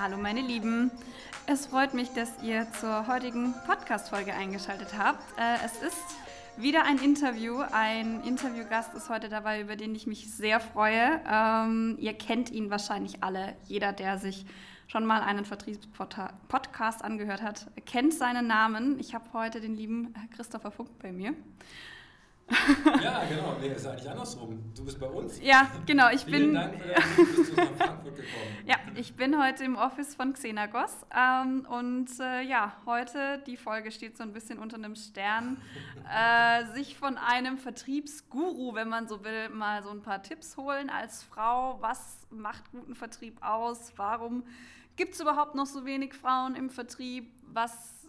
Hallo meine Lieben. Es freut mich, dass ihr zur heutigen Podcast-Folge eingeschaltet habt. Äh, es ist wieder ein Interview. Ein Interviewgast ist heute dabei, über den ich mich sehr freue. Ähm, ihr kennt ihn wahrscheinlich alle. Jeder, der sich schon mal einen Vertriebspodcast angehört hat, kennt seinen Namen. Ich habe heute den lieben Christopher Funk bei mir. Ja, genau. Nee, ist eigentlich andersrum. Du bist bei uns. Ja, genau. Ich Vielen bin. Dank für deinen bist du nach Frankfurt gekommen. Ja, ich bin heute im Office von Xenagos ähm, und äh, ja, heute, die Folge steht so ein bisschen unter einem Stern, äh, sich von einem Vertriebsguru, wenn man so will, mal so ein paar Tipps holen als Frau. Was macht guten Vertrieb aus? Warum gibt es überhaupt noch so wenig Frauen im Vertrieb? Was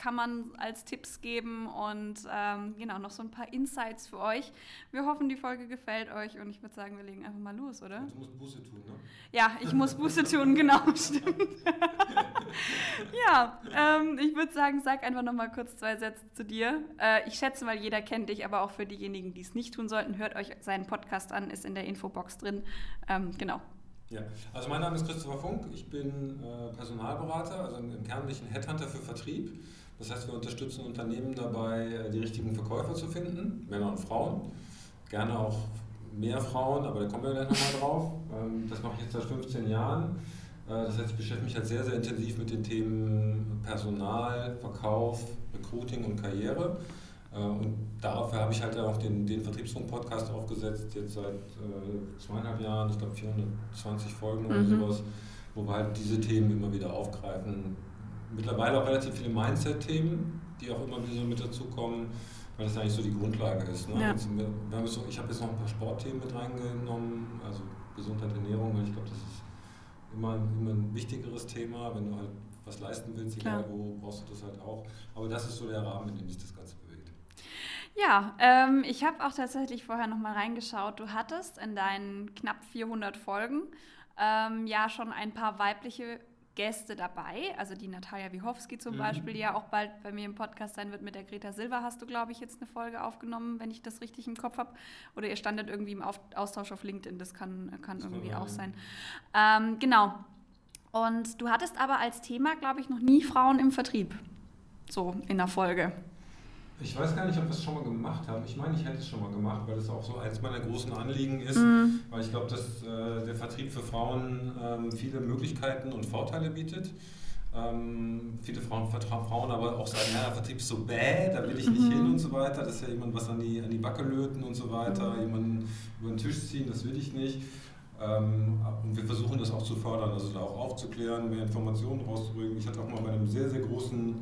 kann man als Tipps geben und ähm, genau noch so ein paar Insights für euch. Wir hoffen, die Folge gefällt euch und ich würde sagen, wir legen einfach mal los, oder? Du musst Buße tun, ne? Ja, ich muss Buße tun, genau, stimmt. ja, ähm, ich würde sagen, sag einfach noch mal kurz zwei Sätze zu dir. Äh, ich schätze mal, jeder kennt dich, aber auch für diejenigen, die es nicht tun sollten, hört euch seinen Podcast an, ist in der Infobox drin. Ähm, genau. Ja, also mein Name ist Christopher Funk, ich bin äh, Personalberater, also im Kern bin ich ein Headhunter für Vertrieb. Das heißt, wir unterstützen Unternehmen dabei, äh, die richtigen Verkäufer zu finden, Männer und Frauen. Gerne auch mehr Frauen, aber da kommen wir gleich nochmal drauf. Ähm, das mache ich jetzt seit 15 Jahren. Äh, das heißt, ich beschäftige mich halt sehr, sehr intensiv mit den Themen Personal, Verkauf, Recruiting und Karriere. Äh, und dafür habe ich halt auch den, den Vertriebsfunk-Podcast aufgesetzt, jetzt seit äh, zweieinhalb Jahren, ich glaube 420 Folgen oder mhm. sowas, wo wir halt diese Themen immer wieder aufgreifen, mittlerweile auch relativ viele Mindset-Themen, die auch immer wieder so mit dazukommen, weil das eigentlich so die Grundlage ist. Ne? Ja. Wir, wir so, ich habe jetzt noch ein paar Sportthemen mit reingenommen, also Gesundheit, Ernährung, weil ich glaube, das ist immer, immer ein wichtigeres Thema. Wenn du halt was leisten willst, egal wo, brauchst du das halt auch. Aber das ist so der Rahmen, in dem sich das Ganze bewegt. Ja, ähm, ich habe auch tatsächlich vorher noch mal reingeschaut. Du hattest in deinen knapp 400 Folgen ähm, ja schon ein paar weibliche Gäste dabei, also die Natalia Wichowski zum mhm. Beispiel, die ja auch bald bei mir im Podcast sein wird mit der Greta Silva, hast du, glaube ich, jetzt eine Folge aufgenommen, wenn ich das richtig im Kopf habe. Oder ihr standet irgendwie im Austausch auf LinkedIn, das kann, kann irgendwie auch sein. Ähm, genau. Und du hattest aber als Thema, glaube ich, noch nie Frauen im Vertrieb. So in der Folge. Ich weiß gar nicht, ob wir es schon mal gemacht haben. Ich meine, ich hätte es schon mal gemacht, weil es auch so eins meiner großen Anliegen ist. Mhm. Weil ich glaube, dass äh, der Vertrieb für Frauen ähm, viele Möglichkeiten und Vorteile bietet. Ähm, viele Frauen Frauen aber auch sagen, ja, der Vertrieb ist so bäh, da will ich nicht mhm. hin und so weiter. Das ist ja jemand was an die, an die Backe löten und so weiter, mhm. jemanden über den Tisch ziehen, das will ich nicht. Ähm, und wir versuchen das auch zu fördern, also da auch aufzuklären, mehr Informationen rauszubringen. Ich hatte auch mal bei einem sehr, sehr großen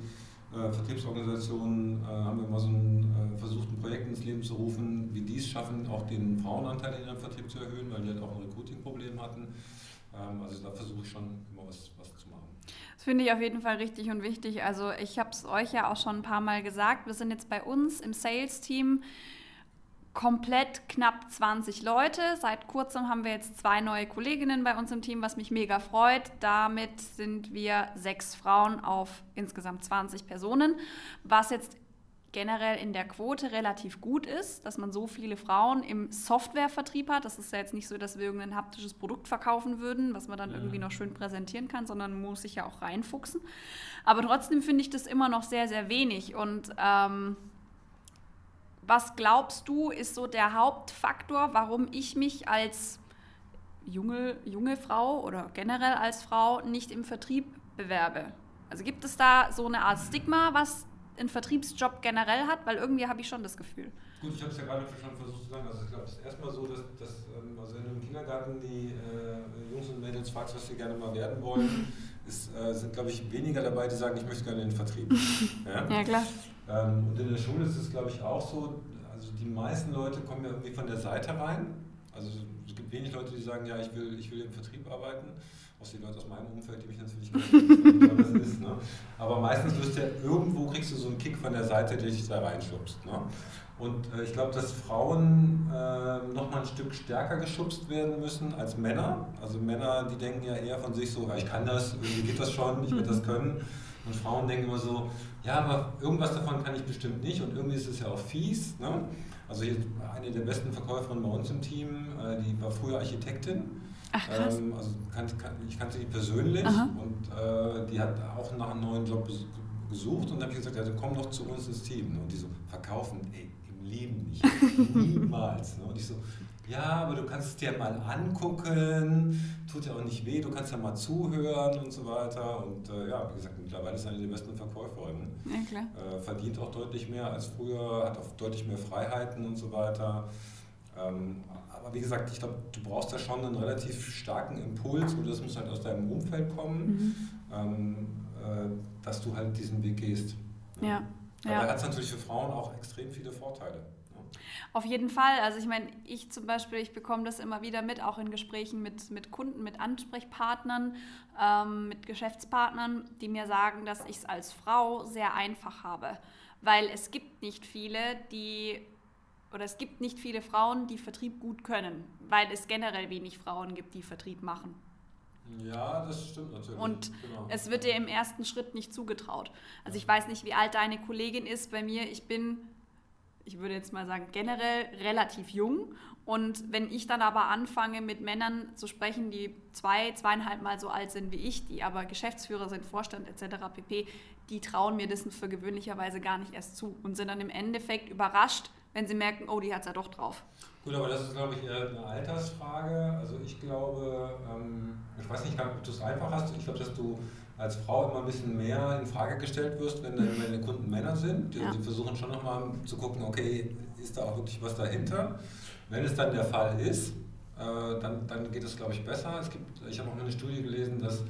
äh, Vertriebsorganisationen äh, haben wir mal so ein, äh, versucht, ein Projekt ins Leben zu rufen, wie die es schaffen, auch den Frauenanteil in ihrem Vertrieb zu erhöhen, weil die halt auch ein Recruiting-Problem hatten. Ähm, also da versuche ich schon immer was, was zu machen. Das finde ich auf jeden Fall richtig und wichtig. Also ich habe es euch ja auch schon ein paar Mal gesagt. Wir sind jetzt bei uns im Sales-Team komplett knapp 20 Leute. Seit kurzem haben wir jetzt zwei neue Kolleginnen bei uns im Team, was mich mega freut. Damit sind wir sechs Frauen auf insgesamt 20 Personen, was jetzt generell in der Quote relativ gut ist, dass man so viele Frauen im Softwarevertrieb hat. Das ist ja jetzt nicht so, dass wir irgendein haptisches Produkt verkaufen würden, was man dann irgendwie noch schön präsentieren kann, sondern muss sich ja auch reinfuchsen. Aber trotzdem finde ich das immer noch sehr, sehr wenig und ähm, was glaubst du, ist so der Hauptfaktor, warum ich mich als junge, junge Frau oder generell als Frau nicht im Vertrieb bewerbe? Also gibt es da so eine Art Stigma, was ein Vertriebsjob generell hat? Weil irgendwie habe ich schon das Gefühl. Gut, ich habe es ja gerade schon versucht zu sagen. Also ich glaube, es ist erstmal so, dass, dass ähm, also wenn du im Kindergarten die äh, Jungs und Mädels fragst, was sie gerne mal werden wollen, ist, äh, sind, glaube ich, weniger dabei, die sagen, ich möchte gerne in den Vertrieb. ja? ja, klar. Ähm, und in der Schule ist es, glaube ich, auch so, also die meisten Leute kommen ja irgendwie von der Seite rein. Also es gibt wenig Leute, die sagen, ja, ich will, ich will im Vertrieb arbeiten. Außer die Leute aus meinem Umfeld, die mich natürlich kennen, das ist. Ne? Aber meistens wirst du ja irgendwo kriegst du so einen Kick von der Seite, der dich da reinschubst. Ne? Und äh, ich glaube, dass Frauen äh, nochmal ein Stück stärker geschubst werden müssen als Männer. Also Männer, die denken ja eher von sich so, ich kann das, irgendwie geht das schon, ich werde das können. Und Frauen denken immer so, ja, aber irgendwas davon kann ich bestimmt nicht und irgendwie ist es ja auch fies. Ne? Also hier eine der besten Verkäuferinnen bei uns im Team, äh, die war früher Architektin Ach, krass. Ähm, also kann, kann, ich kannte die persönlich Aha. und äh, die hat auch nach einem neuen Job gesucht und dann habe ich gesagt, ja, komm doch zu uns ins Team. Und die so, verkaufen, ey, im Leben nicht, niemals. Ne? Und ich so, ja, aber du kannst es dir mal angucken, tut ja auch nicht weh, du kannst ja mal zuhören und so weiter. Und äh, ja, wie gesagt, mittlerweile ist eine der besten Verkäuferinnen. Ja. Äh, verdient auch deutlich mehr als früher, hat auch deutlich mehr Freiheiten und so weiter. Ähm, aber wie gesagt, ich glaube, du brauchst da schon einen relativ starken Impuls oder das muss halt aus deinem Umfeld kommen, mhm. ähm, äh, dass du halt diesen Weg gehst. Ja. ja. Dabei ja. hat es natürlich für Frauen auch extrem viele Vorteile. Auf jeden Fall. Also ich meine, ich zum Beispiel, ich bekomme das immer wieder mit, auch in Gesprächen mit, mit Kunden, mit Ansprechpartnern, ähm, mit Geschäftspartnern, die mir sagen, dass ich es als Frau sehr einfach habe. Weil es gibt nicht viele, die, oder es gibt nicht viele Frauen, die Vertrieb gut können, weil es generell wenig Frauen gibt, die Vertrieb machen. Ja, das stimmt natürlich. Und genau. es wird dir im ersten Schritt nicht zugetraut. Also ich weiß nicht, wie alt deine Kollegin ist. Bei mir, ich bin ich würde jetzt mal sagen, generell relativ jung. Und wenn ich dann aber anfange, mit Männern zu sprechen, die zwei, zweieinhalb Mal so alt sind wie ich, die aber Geschäftsführer sind, Vorstand etc. pp., die trauen mir das für gewöhnlicherweise gar nicht erst zu und sind dann im Endeffekt überrascht, wenn sie merken, oh, die hat es ja doch drauf. Gut, aber das ist, glaube ich, eher eine Altersfrage. Also ich glaube, ähm, ich weiß nicht, ob du es einfach hast. Ich glaube, dass du als Frau immer ein bisschen mehr in Frage gestellt wirst, wenn deine Kunden Männer sind. Die, ja. die versuchen schon nochmal zu gucken, okay, ist da auch wirklich was dahinter? Wenn es dann der Fall ist, äh, dann, dann geht es, glaube ich, besser. Es gibt, ich habe auch mal eine Studie gelesen, dass,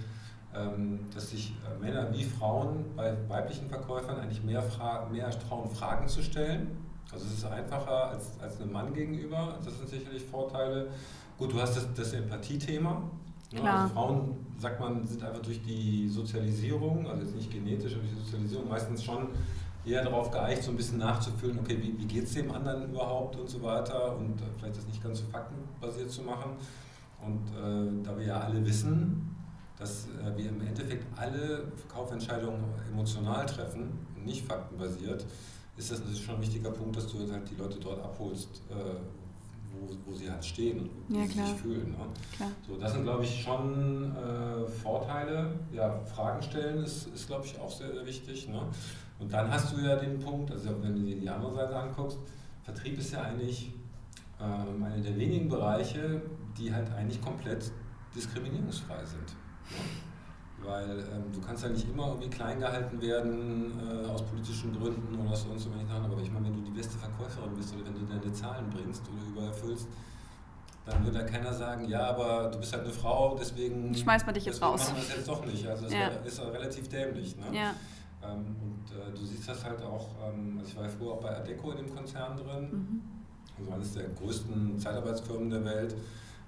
ähm, dass sich äh, Männer wie Frauen bei weiblichen Verkäufern eigentlich mehr, mehr trauen, Fragen zu stellen. Also es ist einfacher als, als einem Mann gegenüber. Das sind sicherlich Vorteile. Gut, du hast das, das Empathie-Thema. Ne? also Frauen, sagt man, sind einfach durch die Sozialisierung, also jetzt nicht genetisch, aber durch die Sozialisierung meistens schon eher darauf geeicht, so ein bisschen nachzufühlen, okay, wie, wie geht es dem anderen überhaupt und so weiter und äh, vielleicht das nicht ganz so faktenbasiert zu machen. Und äh, da wir ja alle wissen, dass äh, wir im Endeffekt alle Kaufentscheidungen emotional treffen und nicht faktenbasiert, ist das natürlich schon ein wichtiger Punkt, dass du halt die Leute dort abholst, äh, wo, wo sie halt stehen und wie ja, sie sich fühlen. Ne? So, das sind, glaube ich, schon äh, Vorteile. Ja, Fragen stellen ist, ist glaube ich, auch sehr, sehr wichtig. Ne? Und dann hast du ja den Punkt, also wenn du dir die andere Seite anguckst, Vertrieb ist ja eigentlich ähm, einer der wenigen Bereiche, die halt eigentlich komplett diskriminierungsfrei sind. Ne? Weil ähm, du kannst ja nicht immer irgendwie klein gehalten werden äh, aus politischen Gründen oder sonst so wenig Aber ich meine, wenn du die beste Verkäuferin bist oder wenn du deine Zahlen bringst oder übererfüllst, dann wird da keiner sagen, ja, aber du bist halt eine Frau, deswegen schmeißt man dich jetzt raus. machen wir das jetzt doch nicht. Also das ja. ist relativ dämlich. Ne? Ja. Ähm, und äh, du siehst das halt auch, ähm, also ich war ja früher auch bei Adeco in dem Konzern drin, mhm. also eines der größten Zeitarbeitsfirmen der Welt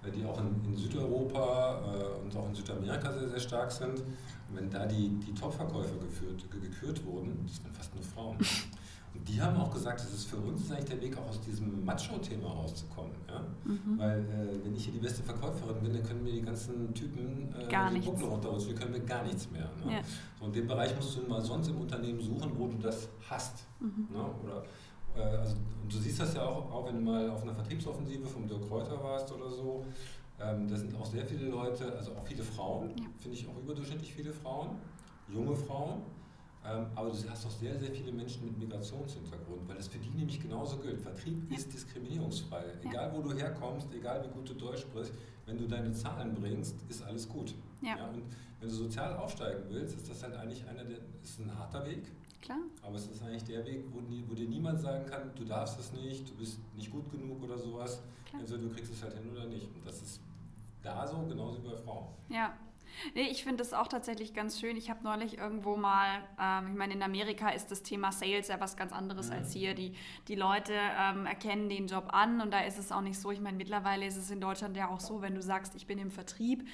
die auch in, in Südeuropa äh, und auch in Südamerika sehr, sehr stark sind. Und wenn da die, die Top-Verkäufer geführt, gekürt wurden, das waren fast nur Frauen. Und die haben auch gesagt, das ist für uns ist eigentlich der Weg, auch aus diesem Macho-Thema rauszukommen. Ja? Mhm. Weil äh, wenn ich hier die beste Verkäuferin bin, dann können mir die ganzen Typen äh, gar die Puppen runterrutschen, die können mir gar nichts mehr. Ne? Ja. So, in dem Bereich musst du mal sonst im Unternehmen suchen, wo du das hast. Mhm. Ne? Oder äh, also, du siehst das ja auch, auch, wenn du mal auf einer Vertriebsoffensive vom Dirk Kräuter warst oder so. Ähm, da sind auch sehr viele Leute, also auch viele Frauen, ja. finde ich auch überdurchschnittlich viele Frauen, junge Frauen. Ähm, aber du hast auch sehr, sehr viele Menschen mit Migrationshintergrund, weil das für die nämlich genauso gilt. Vertrieb ja. ist diskriminierungsfrei. Ja. Egal wo du herkommst, egal wie gut du Deutsch sprichst, wenn du deine Zahlen bringst, ist alles gut. Ja. und wenn du sozial aufsteigen willst, ist das halt eigentlich einer der, ist ein harter Weg. Klar. Aber es ist eigentlich der Weg, wo, wo, dir niemand sagen kann, du darfst es nicht, du bist nicht gut genug oder sowas. Klar. Also du kriegst es halt hin oder nicht. Und das ist da so, genauso wie bei Frauen. Ja. Nee, ich finde das auch tatsächlich ganz schön. Ich habe neulich irgendwo mal, ähm, ich meine, in Amerika ist das Thema Sales ja was ganz anderes mhm. als hier. Die, die Leute ähm, erkennen den Job an und da ist es auch nicht so. Ich meine, mittlerweile ist es in Deutschland ja auch so, wenn du sagst, ich bin im Vertrieb,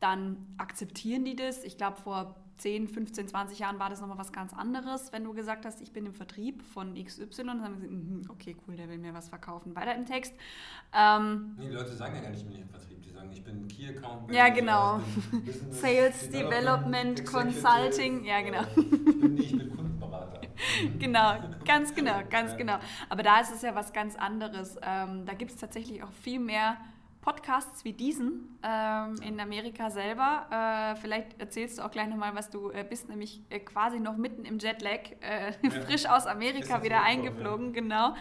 dann akzeptieren die das. Ich glaube, vor 10, 15, 20 Jahren war das nochmal was ganz anderes, wenn du gesagt hast, ich bin im Vertrieb von XY. Dann haben sie gesagt, mhm, okay, cool, der will mir was verkaufen. Weiter im Text. Ähm, nee, die Leute sagen ja gar nicht, ich bin im Vertrieb. Die sagen, ich bin Key Account Ja, genau. Sales Development, Development Consulting. Ja, genau. Ich bin nicht mit Kundenberater. genau, ganz genau, ganz genau. Aber da ist es ja was ganz anderes. Ähm, da gibt es tatsächlich auch viel mehr Podcasts wie diesen ähm, in Amerika selber. Äh, vielleicht erzählst du auch gleich nochmal, was du äh, bist, nämlich äh, quasi noch mitten im Jetlag, äh, ja. frisch aus Amerika wieder eingeflogen, ja. genau.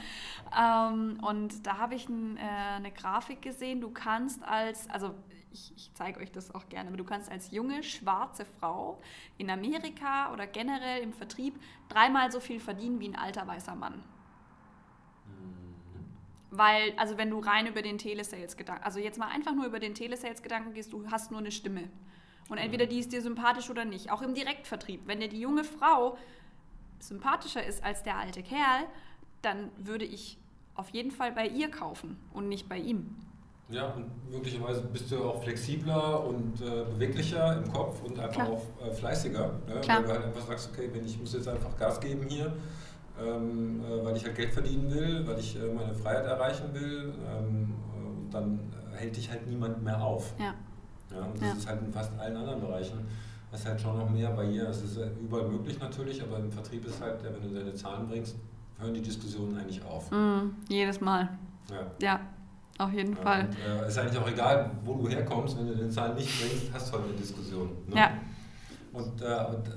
Ähm, und da habe ich äh, eine Grafik gesehen. Du kannst als, also ich, ich zeige euch das auch gerne, aber du kannst als junge, schwarze Frau in Amerika oder generell im Vertrieb dreimal so viel verdienen wie ein alter weißer Mann. Mhm. Weil, also wenn du rein über den Telesales-Gedanken, also jetzt mal einfach nur über den Telesales-Gedanken gehst, du hast nur eine Stimme. Und entweder die ist dir sympathisch oder nicht. Auch im Direktvertrieb. Wenn dir die junge Frau sympathischer ist als der alte Kerl, dann würde ich auf jeden Fall bei ihr kaufen und nicht bei ihm. Ja, und möglicherweise bist du auch flexibler und äh, beweglicher im Kopf und einfach Klar. auch äh, fleißiger. Ne? Weil du halt einfach sagst, okay, wenn ich muss jetzt einfach Gas geben hier, ähm, äh, weil ich halt Geld verdienen will, weil ich äh, meine Freiheit erreichen will, ähm, und dann hält dich halt niemand mehr auf. Ja. ja und das ja. ist halt in fast allen anderen Bereichen. Das ist halt schon noch mehr Barriere. Es ist überall möglich natürlich, aber im Vertrieb ist halt, wenn du deine Zahlen bringst, hören die Diskussionen eigentlich auf. Mm, jedes Mal. Ja. ja. Auf jeden Fall. Es äh, ist eigentlich auch egal, wo du herkommst, wenn du den Zahlen nicht bringst, hast du halt eine Diskussion. Ne? Ja. Und äh,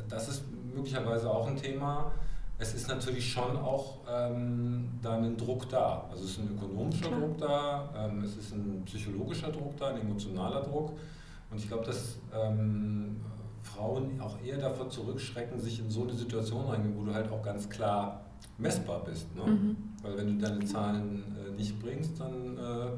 das ist möglicherweise auch ein Thema. Es ist natürlich schon auch ähm, da ein Druck da. Also es ist ein ökonomischer Klar. Druck da, ähm, es ist ein psychologischer Druck da, ein emotionaler Druck. Und ich glaube, dass ähm, Frauen auch eher davor zurückschrecken, sich in so eine Situation reingehen, wo du halt auch ganz klar messbar bist. Ne? Mhm. Weil wenn du deine Zahlen äh, nicht bringst, dann, äh,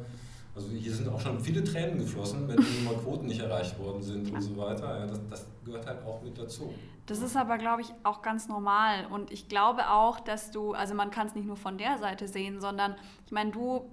also hier sind auch schon viele Tränen geflossen, wenn mal Quoten nicht erreicht worden sind und so weiter. Ja, das, das gehört halt auch mit dazu. Das ist aber, glaube ich, auch ganz normal. Und ich glaube auch, dass du, also man kann es nicht nur von der Seite sehen, sondern ich meine, du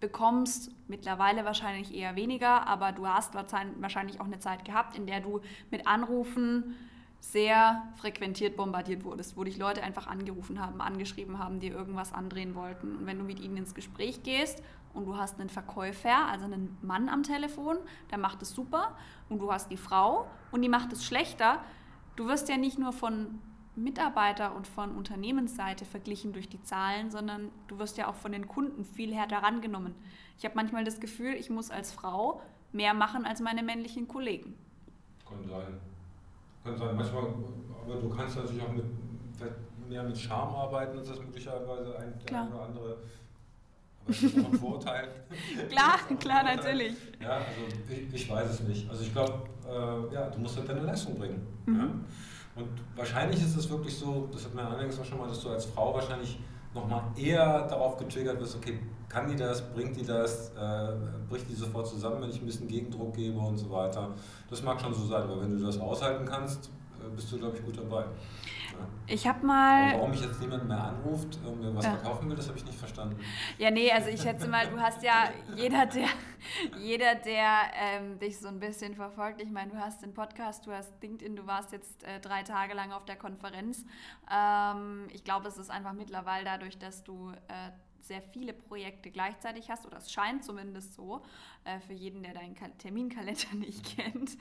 bekommst mittlerweile wahrscheinlich eher weniger, aber du hast wahrscheinlich auch eine Zeit gehabt, in der du mit Anrufen sehr frequentiert bombardiert wurdest, wo dich Leute einfach angerufen haben, angeschrieben haben, dir irgendwas andrehen wollten. Und wenn du mit ihnen ins Gespräch gehst und du hast einen Verkäufer, also einen Mann am Telefon, der macht es super, und du hast die Frau und die macht es schlechter, du wirst ja nicht nur von Mitarbeiter und von Unternehmensseite verglichen durch die Zahlen, sondern du wirst ja auch von den Kunden viel härter rangenommen. Ich habe manchmal das Gefühl, ich muss als Frau mehr machen als meine männlichen Kollegen. Kann sein. Kann sein, manchmal, aber du kannst natürlich auch mit, mehr mit Charme arbeiten, als das möglicherweise ein der oder andere. Auch ein Vorteil. klar, klar, natürlich. Ja, also ich, ich, weiß es nicht. Also ich glaube, äh, ja, du musst halt deine Leistung bringen. Mhm. Ja? Und wahrscheinlich ist es wirklich so, das hat man allerdings auch schon mal, dass du als Frau wahrscheinlich nochmal eher darauf getriggert wirst, okay, kann die das, bringt die das, äh, bricht die sofort zusammen, wenn ich ein bisschen Gegendruck gebe und so weiter. Das mag schon so sein, aber wenn du das aushalten kannst, äh, bist du, glaube ich, gut dabei. Ich habe mal. Aber warum mich jetzt niemand mehr anruft und mir was ja. verkaufen will, das habe ich nicht verstanden. Ja, nee, also ich schätze mal, du hast ja jeder, der, jeder, der ähm, dich so ein bisschen verfolgt. Ich meine, du hast den Podcast, du hast LinkedIn, du warst jetzt äh, drei Tage lang auf der Konferenz. Ähm, ich glaube, es ist einfach mittlerweile dadurch, dass du äh, sehr viele Projekte gleichzeitig hast, oder es scheint zumindest so, äh, für jeden, der deinen Terminkalender nicht kennt.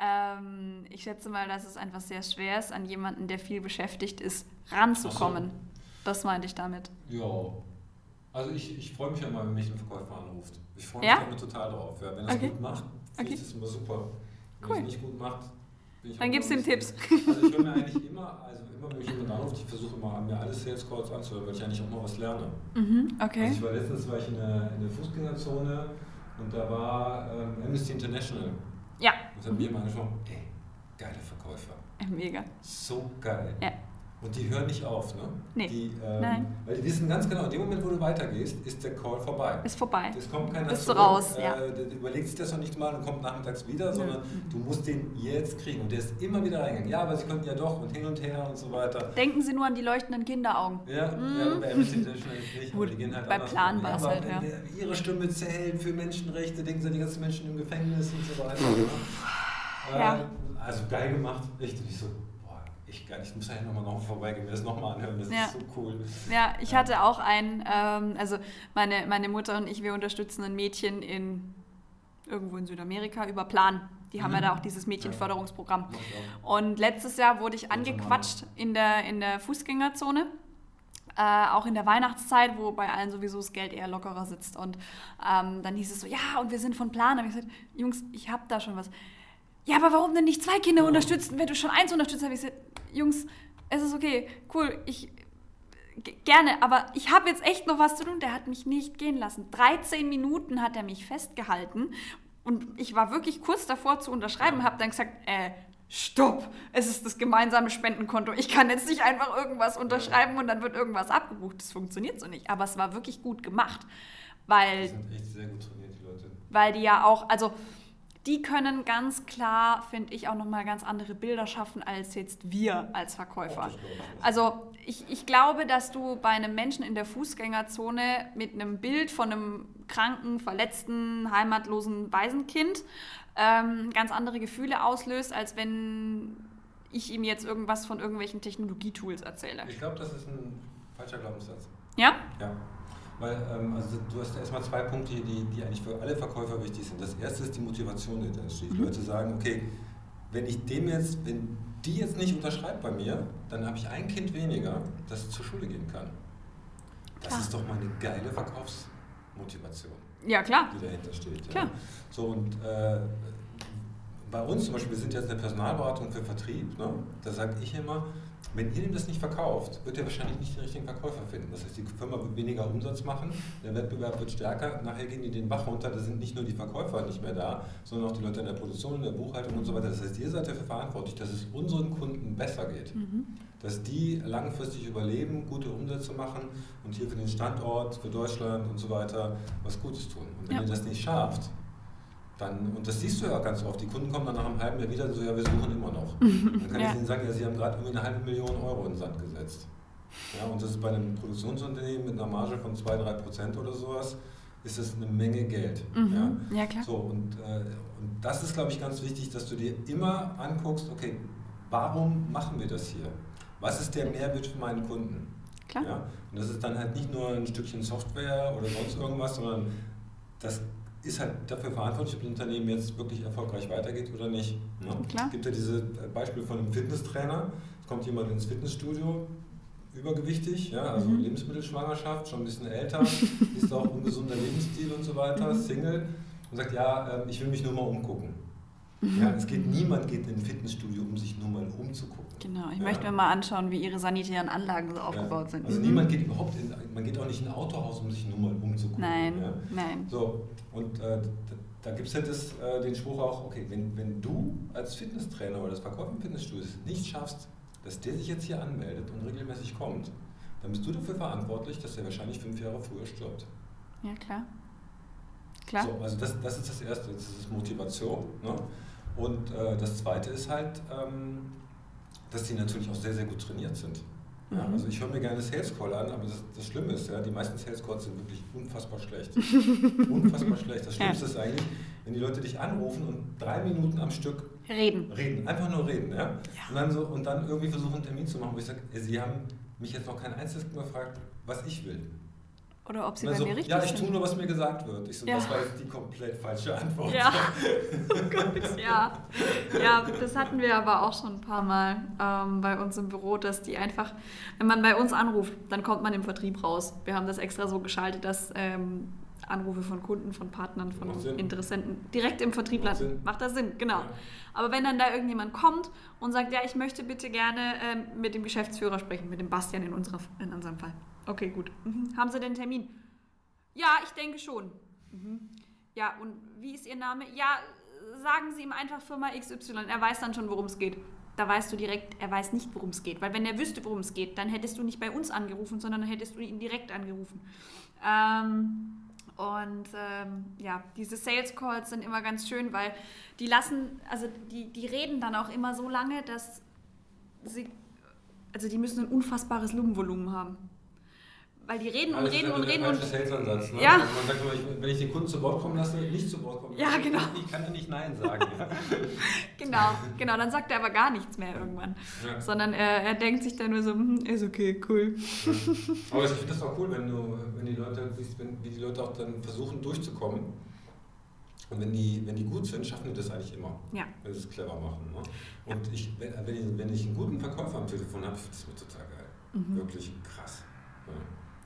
Ähm, ich schätze mal, dass es einfach sehr schwer ist, an jemanden, der viel beschäftigt ist, ranzukommen. So. Das meinte ich damit. Ja. Also ich, ich freue mich ja mal, wenn mich ein Verkäufer anruft. Ich freue mich ja? damit total drauf. Ja, wenn er es okay. gut macht, finde okay. ich das immer super. Wenn cool. es nicht gut macht, Dann gibst du ihm Tipps. Also ich höre mir eigentlich immer, also immer wenn mich jemand anruft, ich versuche immer mir alle Sales Calls anzuhören, weil ich eigentlich auch noch was lerne. Mhm, okay. Also ich war letztens war ich in der, in der Fußgängerzone und da war ähm, Amnesty International. Ja. Und hat mhm. mir mal angesprochen, ey, geile Verkäufer. Mega. So geil. Ja. Und die hören nicht auf, ne? Nee. Die, ähm, Nein. Weil die wissen ganz genau, in dem Moment, wo du weitergehst, ist der Call vorbei. Ist vorbei. Es kommt keiner Bist zurück. du raus, äh, ja. Überlegt sich das noch nicht mal und kommt nachmittags wieder, sondern mhm. du musst den jetzt kriegen. Und der ist immer wieder reingegangen. Ja, aber sie konnten ja doch und hin und her und so weiter. Denken Sie nur an die leuchtenden Kinderaugen. Ja, mhm. ja bei Amnesty International nicht. Gut, die gehen halt bei Plan war es halt, ja. Ihre Stimme zählt für Menschenrechte, denken Sie an die ganzen Menschen im Gefängnis und so weiter. Mhm. Ja. Äh, also geil gemacht, echt nicht so ich gar nicht, ich muss ja nochmal noch vorbeigehen, mir das nochmal anhören, das ja. ist so cool. Ja, ich ja. hatte auch ein, ähm, also meine, meine Mutter und ich, wir unterstützen ein Mädchen in irgendwo in Südamerika über Plan. Die haben mhm. ja da auch dieses Mädchenförderungsprogramm. Ja. Und letztes Jahr wurde ich angequatscht in der, in der Fußgängerzone äh, auch in der Weihnachtszeit, wo bei allen sowieso das Geld eher lockerer sitzt. Und ähm, dann hieß es so, ja, und wir sind von Plan. Da habe ich gesagt, Jungs, ich habe da schon was. Ja, aber warum denn nicht zwei Kinder unterstützen, wenn du schon eins unterstützt? Habe ich gesagt, Jungs, es ist okay, cool, ich gerne, aber ich habe jetzt echt noch was zu tun. Der hat mich nicht gehen lassen. 13 Minuten hat er mich festgehalten und ich war wirklich kurz davor zu unterschreiben, habe dann gesagt, äh, stopp, es ist das gemeinsame Spendenkonto. Ich kann jetzt nicht einfach irgendwas unterschreiben und dann wird irgendwas abgebucht. Das funktioniert so nicht. Aber es war wirklich gut gemacht. Weil, Die sind echt sehr gut trainiert, die Leute. weil die ja auch, also die können ganz klar, finde ich, auch nochmal ganz andere Bilder schaffen als jetzt wir als Verkäufer. Auch. Also ich, ich glaube, dass du bei einem Menschen in der Fußgängerzone mit einem Bild von einem kranken, verletzten, heimatlosen Waisenkind ähm, ganz andere Gefühle auslöst, als wenn ich ihm jetzt irgendwas von irgendwelchen Technologietools erzähle. Ich glaube, das ist ein falscher Glaubenssatz. Ja? Ja. Weil ähm, also du hast erstmal zwei Punkte, die, die eigentlich für alle Verkäufer wichtig sind. Das erste ist die Motivation, die da steht. Die Mhm. Leute sagen, okay, wenn ich dem jetzt, wenn die jetzt nicht unterschreibt bei mir, dann habe ich ein Kind weniger, das zur Schule gehen kann. Das Klar. ist doch mal eine geile Verkaufsmotivation, Ja, klar. die dahinter steht. Ja. Klar. So und äh, bei uns zum Beispiel, wir sind jetzt eine Personalberatung für Vertrieb, ne? da sage ich immer, wenn ihr ihm das nicht verkauft, wird er wahrscheinlich nicht den richtigen Verkäufer finden. Das heißt, die Firma wird weniger Umsatz machen, der Wettbewerb wird stärker, nachher gehen die den Bach runter, da sind nicht nur die Verkäufer nicht mehr da, sondern auch die Leute in der Produktion, in der Buchhaltung und so weiter. Das heißt, ihr seid dafür verantwortlich, dass es unseren Kunden besser geht. Mhm. Dass die langfristig überleben, gute Umsätze machen und hier für den Standort, für Deutschland und so weiter was Gutes tun. Und wenn Ja. ihr das nicht schafft, dann, und das siehst du ja ganz oft, die Kunden kommen dann nach einem halben Jahr wieder und so, ja, wir suchen immer noch. Dann kann Ja. ich ihnen sagen, ja, sie haben gerade irgendwie eine halbe Million Euro in den Sand gesetzt. Ja, und das ist bei einem Produktionsunternehmen mit einer Marge von 2-3 Prozent oder sowas, ist das eine Menge Geld. Ja? Mhm. Ja, klar. So, und, äh, und das ist, glaube ich, ganz wichtig, dass du dir immer anguckst, okay, warum machen wir das hier? Was ist der Mehrwert für meinen Kunden? Klar. Ja? Und das ist dann halt nicht nur ein Stückchen Software oder sonst irgendwas, sondern das ist halt dafür verantwortlich, ob das Unternehmen jetzt wirklich erfolgreich weitergeht oder nicht. Ne? Es gibt ja dieses Beispiel von einem Fitnesstrainer. Es kommt jemand ins Fitnessstudio, übergewichtig, ja, also Mhm. Lebensmittelschwangerschaft, schon ein bisschen älter, ist auch ungesunder Lebensstil und so weiter, Mhm. Single und sagt, ja, ähm, ich will mich nur mal umgucken. Mhm. Ja, es geht, niemand geht in ein Fitnessstudio, um sich nur mal umzugucken. Genau, ich Ja. möchte mir mal anschauen, wie ihre sanitären Anlagen so aufgebaut ja. sind. Also Mhm. niemand geht überhaupt in, man geht auch nicht in ein Autohaus, um sich nur mal umzugucken. Nein, Ja. nein. So, und äh, da, gibt es halt das, äh, den Spruch auch, okay, wenn, wenn du als Fitnesstrainer oder als Verkäufer im Fitnessstudio es nicht schaffst, dass der sich jetzt hier anmeldet und regelmäßig kommt, dann bist du dafür verantwortlich, dass er wahrscheinlich fünf Jahre früher stirbt. Ja, klar. Klar. So, also das, das ist das Erste, das ist Motivation. Ne? Und äh, das Zweite ist halt, ähm, dass die natürlich auch sehr, sehr gut trainiert sind. Ja, Mhm. also ich höre mir gerne Sales Call an, aber das, das Schlimme ist, ja, die meisten Sales Calls sind wirklich unfassbar schlecht. unfassbar schlecht. Das Schlimmste ist eigentlich, wenn die Leute dich anrufen und drei Minuten am Stück Reden. reden, einfach nur reden, ja? Und, dann so, und dann irgendwie versuchen, einen Termin zu machen, wo ich sage, sie haben mich jetzt noch kein einziges Mal gefragt, was ich will. Oder ob sie Und bei mir richtig ja, ich sind. tue nur, was mir gesagt wird. Ich so, Ja. das war jetzt die komplett falsche Antwort. Ja. Oh Gott, ja. ja, das hatten wir aber auch schon ein paar Mal ähm, bei uns im Büro, dass die einfach, wenn man bei uns anruft, dann kommt man im Vertrieb raus. Wir haben das extra so geschaltet, dass ähm, Anrufe von Kunden, von Partnern, von Macht Sinn. Interessenten direkt im Vertrieb Macht landen. Sinn. Macht das Sinn, genau. Ja. Aber wenn dann da irgendjemand kommt und sagt, ja, ich möchte bitte gerne ähm, mit dem Geschäftsführer sprechen, mit dem Bastian in, unserer, in unserem Fall. Okay, gut. Mhm. Haben Sie den Termin? Ja, ich denke schon. Mhm. Ja, und wie ist Ihr Name? Ja, sagen Sie ihm einfach Firma XY. Er weiß dann schon, worum es geht. Da weißt du direkt, er weiß nicht, worum es geht. Weil wenn er wüsste, worum es geht, dann hättest du nicht bei uns angerufen, sondern dann hättest du ihn direkt angerufen. Ähm, und ähm, ja, diese Sales Calls sind immer ganz schön, weil die lassen, also die, die reden dann auch immer so lange, dass sie, also die müssen ein unfassbares Lungenvolumen haben. Weil die reden und Also das ist reden und reden der und falsche Sales-Ansatz. Ne? Ja. Also man sagt immer, wenn ich den Kunden zu Wort kommen lasse, nicht zu Wort kommen Ja, lasse, genau. ich kann ja nicht Nein sagen. Ja. genau, genau, dann sagt er aber gar nichts mehr irgendwann. Ja. Sondern er, er denkt sich dann nur so, hm, ist okay, cool. Aber ich finde das auch cool, wenn du, wenn die Leute, wie die Leute auch dann versuchen durchzukommen. Und wenn die, wenn die gut sind, schaffen die das eigentlich immer. Ja. Wenn sie es clever machen. Ne? Und ich, wenn, wenn, ich, wenn ich einen guten Verkäufer am Telefon habe, finde ich das mir total geil. Mhm. Wirklich krass. Ja.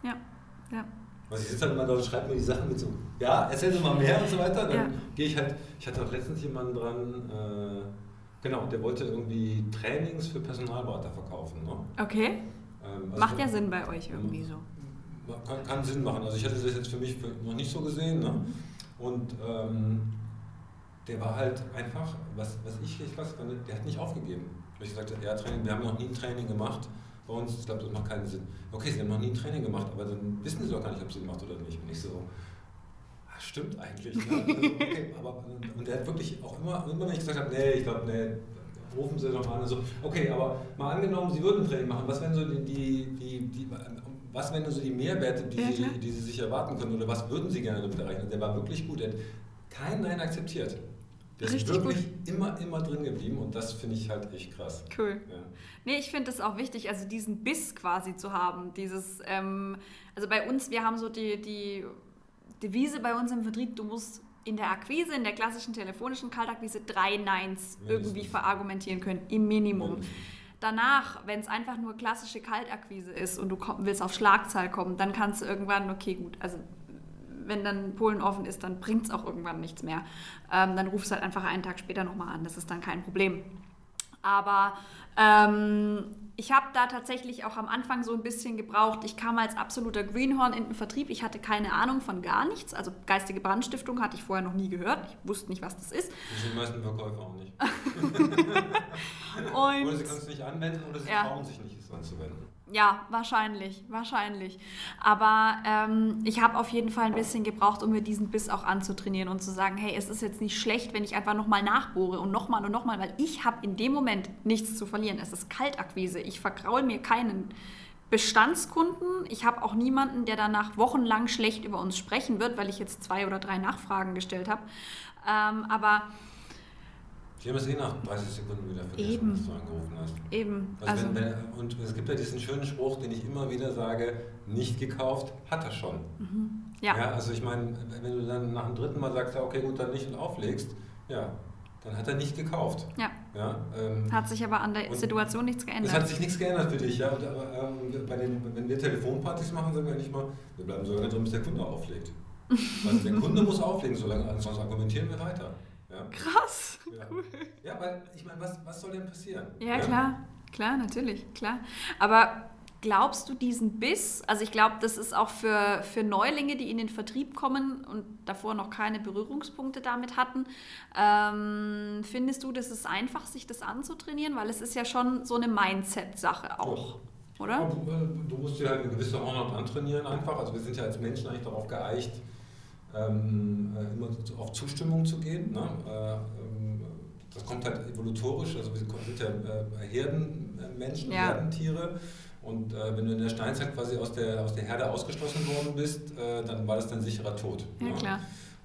Ja. ja. Also ich sitze dann immer da und schreibe mir die Sachen mit so, ja, erzähl Sie mal mehr und so weiter. Dann ja. gehe ich halt, ich hatte auch letztens jemanden dran, äh, genau, der wollte irgendwie Trainings für Personalberater verkaufen. Ne? Okay. Ähm, also Macht ja Sinn bei euch irgendwie so. Kann, kann, Sinn machen. Also ich hatte das jetzt für mich noch nicht so gesehen. Ne? Und ähm, der war halt einfach, was, was ich krass fand, der hat nicht aufgegeben. Ich gesagt ja, Training, wir haben noch nie ein Training gemacht bei uns, ich glaube, das macht keinen Sinn. Okay, Sie haben noch nie ein Training gemacht, aber dann wissen Sie doch gar nicht, ob es Sinn macht oder nicht. Und ich so, ach, stimmt eigentlich. Ne? Also, okay, aber, und der hat wirklich auch immer, immer wenn ich gesagt habe, nee, ich glaube, nee, rufen Sie doch mal an. So, okay, aber mal angenommen, Sie würden ein Training machen, was wären so die, die, die, die was wären so die Mehrwerte, die, ja, Sie, die Sie sich erwarten können oder was würden Sie gerne damit erreichen? Der war wirklich gut, er hat kein Nein akzeptiert. Der ist Richtig wirklich gut. immer, immer drin geblieben und das finde ich halt echt krass. Cool. Ja. Nee, ich finde es auch wichtig, also diesen Biss quasi zu haben. Dieses, ähm, also bei uns, wir haben so die, die Devise bei uns im Vertrieb, du musst in der Akquise, in der klassischen telefonischen Kaltakquise drei Neins Mindestens. irgendwie verargumentieren können, im Minimum. Mindestens. Danach, wenn es einfach nur klassische Kaltakquise ist und du komm, willst auf Schlagzahl kommen, dann kannst du irgendwann, okay, gut, also wenn dann Polen offen ist, dann bringt es auch irgendwann nichts mehr. Ähm, dann rufst du halt einfach einen Tag später nochmal an, das ist dann kein Problem. Aber ähm, ich habe da tatsächlich auch am Anfang so ein bisschen gebraucht. Ich kam als absoluter Greenhorn in den Vertrieb. Ich hatte keine Ahnung von gar nichts. Also geistige Brandstiftung hatte ich vorher noch nie gehört. Ich wusste nicht, was das ist. Das sind die meisten Verkäufer auch nicht. oder sie können es nicht anwenden oder sie ja. trauen sich nicht, es anzuwenden. Ja, wahrscheinlich, wahrscheinlich. Aber ähm, ich habe auf jeden Fall ein bisschen gebraucht, um mir diesen Biss auch anzutrainieren und zu sagen, hey, es ist jetzt nicht schlecht, wenn ich einfach nochmal nachbohre und nochmal und nochmal, weil ich habe in dem Moment nichts zu verlieren. Es ist Kaltakquise. Ich vergraul mir keinen Bestandskunden. Ich habe auch niemanden, der danach wochenlang schlecht über uns sprechen wird, weil ich jetzt zwei oder drei Nachfragen gestellt habe. Ähm, aber die haben es eh nach 30 Sekunden wieder vergessen, Eben. was du angerufen hast. Eben. Also, also wenn, wenn, und es gibt ja diesen schönen Spruch, den ich immer wieder sage, nicht gekauft, hat er schon. Mhm. Ja. ja. Also ich meine, wenn du dann nach dem dritten Mal sagst, okay, gut, dann nicht und auflegst, ja, dann hat er nicht gekauft. Ja. ja ähm, hat sich aber an der Situation nichts geändert. Es hat sich nichts geändert für dich, ja. Und, aber, ähm, bei den, wenn wir Telefonpartys machen, sagen wir nicht mal, wir bleiben so lange drin, bis der Kunde auflegt. Also der Kunde muss auflegen, solange, sonst argumentieren wir weiter. Ja. Krass. Ja. Cool. ja, weil ich meine, was, was soll denn passieren? Ja, ja, klar, klar, natürlich, klar. Aber glaubst du diesen Biss? Also ich glaube, das ist auch für, für Neulinge, die in den Vertrieb kommen und davor noch keine Berührungspunkte damit hatten. Ähm, findest du, das ist einfach, sich das anzutrainieren? Weil es ist ja schon so eine Mindset-Sache auch. Ja. Oder? du musst dir halt eine gewisse Hornhaut antrainieren einfach. Also wir sind ja als Menschen eigentlich darauf geeicht, ähm, äh, immer auf Zustimmung zu gehen. Ne? Äh, ähm, das kommt halt evolutorisch, also wir sind ja äh, Herdenmenschen, ja. Herdentiere. Und äh, wenn du in der Steinzeit quasi aus der, aus der Herde ausgeschlossen worden bist, äh, dann war das dein sicherer Tod. Ja, ne? klar.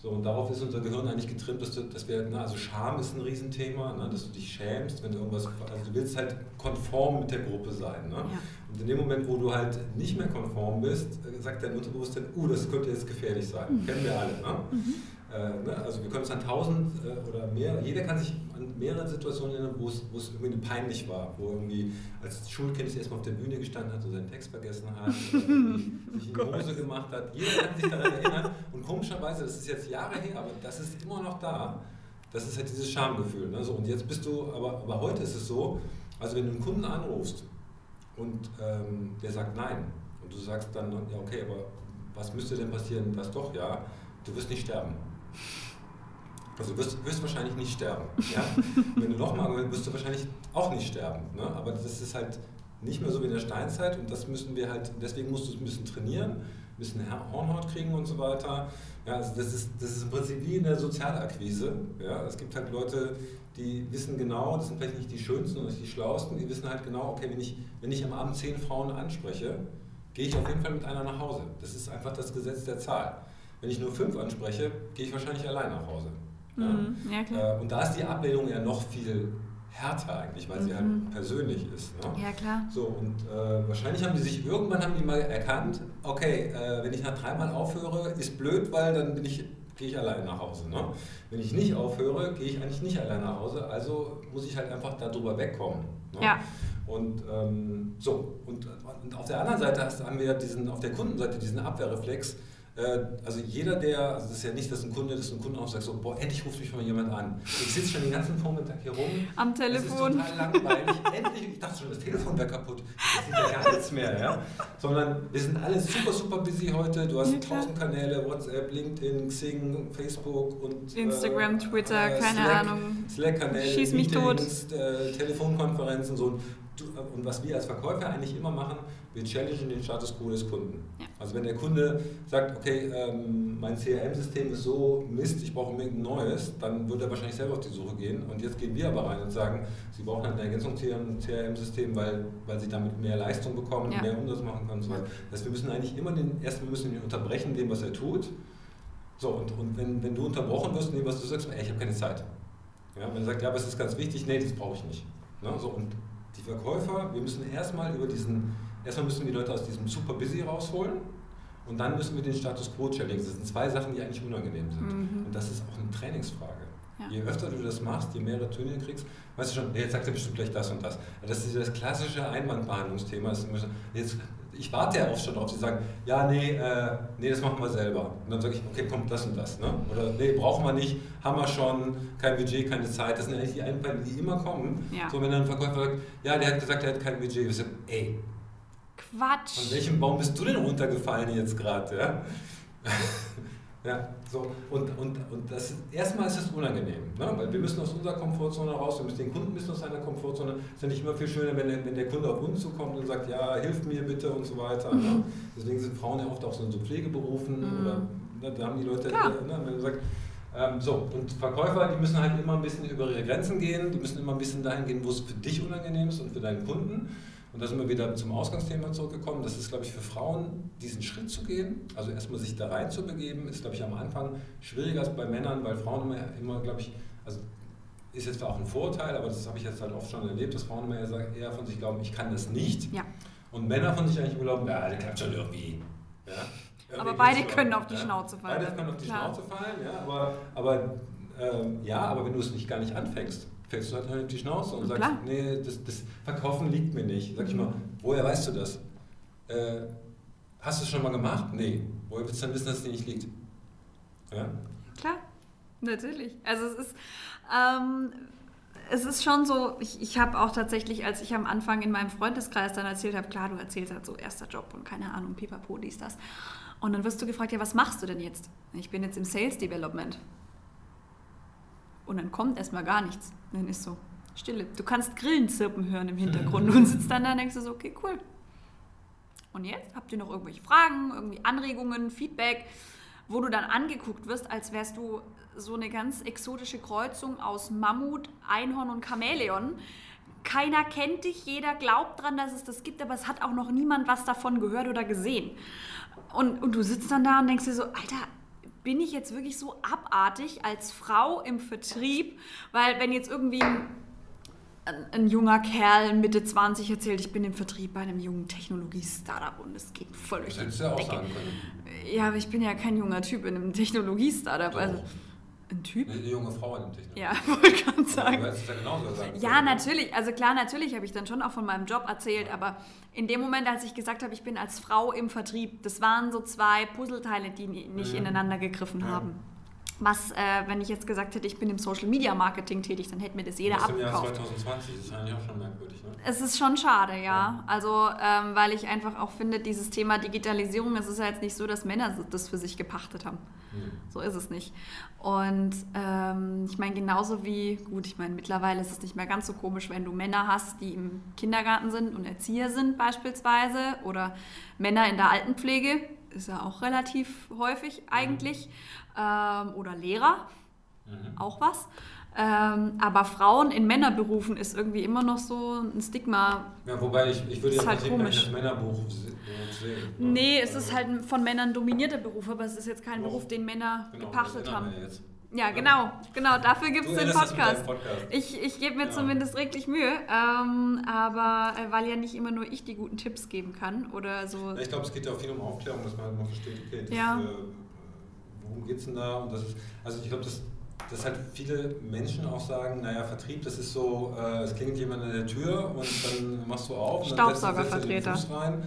So, und darauf ist unser Gehirn eigentlich getrimmt, dass, du, dass wir, na, also Scham ist ein Riesenthema, ne, dass du dich schämst, wenn du irgendwas, also du willst halt konform mit der Gruppe sein. Ne? Ja. Und in dem Moment, wo du halt nicht mehr konform bist, sagt dein Unterbewusstsein, uh, das könnte jetzt gefährlich sein. Mhm. Kennen wir alle. Ne? Mhm. Äh, ne? Also wir können es an tausend äh, oder mehr, jeder kann sich an mehrere Situationen erinnern, wo es, wo es irgendwie peinlich war, wo irgendwie als Schulkind erstmal auf der Bühne gestanden hat und seinen Text vergessen hat, sich in die Hose gemacht hat. Jeder kann sich daran erinnern und komischerweise, das ist jetzt Jahre her, aber das ist immer noch da. Das ist halt dieses Schamgefühl. Ne? So, und jetzt bist du, aber, aber heute ist es so, also wenn du einen Kunden anrufst und ähm, der sagt nein und du sagst dann, ja okay, aber was müsste denn passieren, das doch ja, du wirst nicht sterben. Also du wirst, wirst wahrscheinlich nicht sterben. Ja? Wenn du nochmal willst, wirst du wahrscheinlich auch nicht sterben. Ne? Aber das ist halt nicht mehr so wie in der Steinzeit und das müssen wir halt, deswegen musst du es ein bisschen trainieren, ein bisschen Hornhaut kriegen und so weiter. Ja, also das, ist, das ist im Prinzip wie in der Sozialakquise. Ja? Es gibt halt Leute, die wissen genau, das sind vielleicht nicht die schönsten und nicht die schlauesten, die wissen halt genau, okay, wenn ich, wenn ich am Abend zehn Frauen anspreche, gehe ich auf jeden Fall mit einer nach Hause. Das ist einfach das Gesetz der Zahl. Wenn ich nur fünf anspreche, gehe ich wahrscheinlich allein nach Hause. Mhm. Ja. Äh, und da ist die Ablehnung ja noch viel härter eigentlich, weil mhm. sie halt mhm. persönlich ist. Ne? Ja, klar. So, und äh, wahrscheinlich haben die sich irgendwann haben die mal erkannt, okay, äh, wenn ich nach dreimal aufhöre, ist blöd, weil dann bin ich gehe ich allein nach Hause. Ne? Wenn ich nicht aufhöre, gehe ich eigentlich nicht allein nach Hause. Also muss ich halt einfach darüber wegkommen. Ne? Ja. Und ähm, so, und, und, auf der anderen Seite haben wir diesen, auf der Kundenseite diesen Abwehrreflex, also jeder, der, also das ist ja nicht, dass ein Kunde, dass ein Kunde auch sagt, so, boah, endlich ruft mich mal jemand an. Ich sitze schon den ganzen Vormittag hier rum. Am Telefon. Das ist total langweilig. endlich, ich dachte schon, das Telefon wäre kaputt. Das ist ja gar nichts mehr, ja. Sondern wir sind alle super, super busy heute. Du hast ja, tausend Kanäle, WhatsApp, LinkedIn, Xing, Facebook und Instagram, äh, Twitter, äh, keine Slack, Ahnung. Slack-Kanäle, Schieß mich Meetings, tot. Äh, Telefonkonferenzen, so. Und was wir als Verkäufer eigentlich immer machen, wir challengen den Status quo des Kunden. Ja. Also wenn der Kunde sagt, okay, ähm, mein CRM-System ist so Mist, ich brauche unbedingt ein neues, dann wird er wahrscheinlich selber auf die Suche gehen. Und jetzt gehen wir aber rein und sagen, Sie brauchen halt eine Ergänzung zum CRM-System, weil, weil Sie damit mehr Leistung bekommen, ja. mehr Umsatz machen können und so weiter. Das heißt, wir müssen eigentlich immer den, erst wir müssen ihn unterbrechen, dem, was er tut. So, und, und wenn, wenn du unterbrochen wirst, dem, was du sagst, ey, ich habe keine Zeit. Ja, wenn er sagt, ja, aber es ist ganz wichtig, nee, das brauche ich nicht. Ne? So, und die Verkäufer, wir müssen erstmal über diesen Erstmal müssen wir die Leute aus diesem super busy rausholen und dann müssen wir den Status quo challengen. Das sind zwei Sachen, die eigentlich unangenehm sind. Mhm. Und das ist auch eine Trainingsfrage. Ja. Je öfter du das machst, je mehrere Töne kriegst, weißt du schon, jetzt sagt er bestimmt gleich das und das. Das ist das klassische Einwandbehandlungsthema. Jetzt, ich warte ja auch schon drauf, sie sagen, ja, nee, äh, nee, das machen wir selber. Und dann sage ich, okay, kommt das und das. Ne? Oder nee, brauchen wir nicht, haben wir schon, kein Budget, keine Zeit. Das sind eigentlich die Einwände, die immer kommen. Ja. So, wenn dann ein Verkäufer sagt, ja, der hat gesagt, er hat kein Budget. Ich sage, ey, Quatsch. Von welchem Baum bist du denn runtergefallen jetzt gerade? Ja? ja, so. Und, und, und das, erstmal ist es unangenehm, ne? weil wir müssen aus unserer Komfortzone raus, wir müssen den Kunden bisschen aus seiner Komfortzone. Es ist ja nicht immer viel schöner, wenn der, wenn der Kunde auf uns zukommt und sagt, ja, hilf mir bitte und so weiter. Ne? Mhm. Ne? Deswegen sind Frauen ja oft auch so in so Pflegeberufen mhm. oder ne, da haben die Leute, ne, wenn du sagst, ähm, so, und Verkäufer, die müssen halt immer ein bisschen über ihre Grenzen gehen, die müssen immer ein bisschen dahin gehen, wo es für dich unangenehm ist und für deinen Kunden. Und da sind wir wieder zum Ausgangsthema zurückgekommen. Das ist, glaube ich, für Frauen, diesen Schritt zu gehen, also erstmal sich da rein zu begeben, ist, glaube ich, am Anfang schwieriger als bei Männern, weil Frauen immer, immer glaube ich, also ist jetzt auch ein Vorteil, aber das habe ich jetzt halt oft schon erlebt, dass Frauen immer eher von sich glauben, ich kann das nicht. Ja. Und Männer von sich eigentlich immer glauben, ja, der klappt schon irgendwie. Ja, irgendwie aber beide können auf die ja. Schnauze fallen. Beide können auf die Klar. Schnauze fallen, ja, aber, aber, ähm, ja, aber wenn du es nicht gar nicht anfängst, fällst du halt auf die Schnauze und sagst, Klar. nee, das, das, Verkaufen liegt mir nicht. Sag ich mal, woher weißt du das? Äh, hast du es schon mal gemacht? Nee. Woher willst du dann wissen, dass es dir nicht liegt? Ja? Klar, natürlich. Also es ist, ähm, es ist schon so, ich, ich habe auch tatsächlich, als ich am Anfang in meinem Freundeskreis dann erzählt habe, klar, du erzählst halt so erster Job und keine Ahnung, pipapo, dies, das. Und dann wirst du gefragt, ja, was machst du denn jetzt? Ich bin jetzt im Sales Development. Und dann kommt erstmal gar nichts. Dann ist so Stille. Du kannst Grillen zirpen hören im Hintergrund und sitzt dann da und denkst du so, okay, cool. Und jetzt habt ihr noch irgendwelche Fragen, irgendwie Anregungen, Feedback, wo du dann angeguckt wirst, als wärst du so eine ganz exotische Kreuzung aus Mammut, Einhorn und Chamäleon. Keiner kennt dich, jeder glaubt dran, dass es das gibt, aber es hat auch noch niemand was davon gehört oder gesehen. Und, und du sitzt dann da und denkst dir so, Alter, bin ich jetzt wirklich so abartig als Frau im Vertrieb? Weil wenn jetzt irgendwie ein, ein, ein junger Kerl Mitte 20 erzählt, ich bin im Vertrieb bei einem jungen Technologie-Startup und es geht voll durch die ja auch sagen können. Ja, aber ich bin ja kein junger Typ in einem Technologie-Startup. Also, ein Typ? Eine junge Frau in dem Technik. Ja, wollte gerade sagen. Du ja genauso sagen. Ja, natürlich. Also klar, natürlich habe ich dann schon auch von meinem Job erzählt, aber in dem Moment, als ich gesagt habe, ich bin als Frau im Vertrieb, das waren so zwei Puzzleteile, die nicht mhm. ineinander gegriffen ja. haben. Was, äh, wenn ich jetzt gesagt hätte, ich bin im Social Media Marketing tätig, dann hätte mir das jeder das abgekauft. Im Jahr 2020 das ist eigentlich auch schon merkwürdig, ne? Es ist schon schade, ja. ja. Also, ähm, weil ich einfach auch finde, dieses Thema Digitalisierung, es ist ja jetzt nicht so, dass Männer das für sich gepachtet haben. Mhm. So ist es nicht. Und ähm, ich meine, genauso wie, gut, ich meine, mittlerweile ist es nicht mehr ganz so komisch, wenn du Männer hast, die im Kindergarten sind und Erzieher sind beispielsweise oder Männer in der Altenpflege, ist ja auch relativ häufig eigentlich. Mhm ähm, oder Lehrer, mhm. auch was. Ähm, aber Frauen in Männerberufen ist irgendwie immer noch so ein Stigma. Ja, wobei ich, ich würde jetzt halt nicht das Männerberuf sehen. Nee, es ist halt ein von Männern dominierter Beruf, aber es ist jetzt kein Beruf, den Männer genau, gepachtet haben. Ja, genau, genau, dafür gibt es den Podcast. Podcast. Ich, ich gebe mir ja. zumindest wirklich Mühe, ähm, aber äh, weil ja nicht immer nur ich die guten Tipps geben kann oder so. Ja, ich glaube, es geht ja auch viel um Aufklärung, dass man halt mal versteht, okay, das, ja. äh, worum geht es denn da? Und das ist, also ich glaube, dass, dass halt viele Menschen auch sagen, naja, Vertrieb, das ist so, äh, es klingelt jemand an der Tür und dann machst du auf und dann Staubsaugervertreter. rein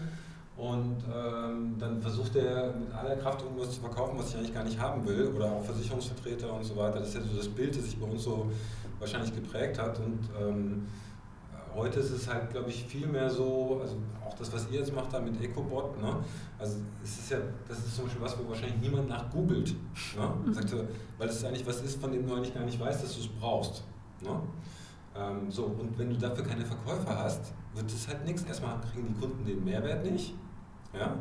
und ähm, dann versucht er mit aller Kraft irgendwas zu verkaufen, was ich eigentlich gar nicht haben will oder auch Versicherungsvertreter und so weiter. Das ist ja so das Bild, das sich bei uns so wahrscheinlich geprägt hat und ähm, heute ist es halt, glaube ich, viel mehr so, also auch das, was ihr jetzt macht da mit EcoBot, ne? also es ist ja, das ist zum Beispiel was, wo wahrscheinlich niemand nach googelt, ne? Mhm. Sagte, weil es eigentlich was ist, von dem du eigentlich gar nicht weißt, dass du es brauchst. Ne? Ähm, so, und wenn du dafür keine Verkäufer hast, wird es halt nichts. Erstmal kriegen die Kunden den Mehrwert nicht. Ja?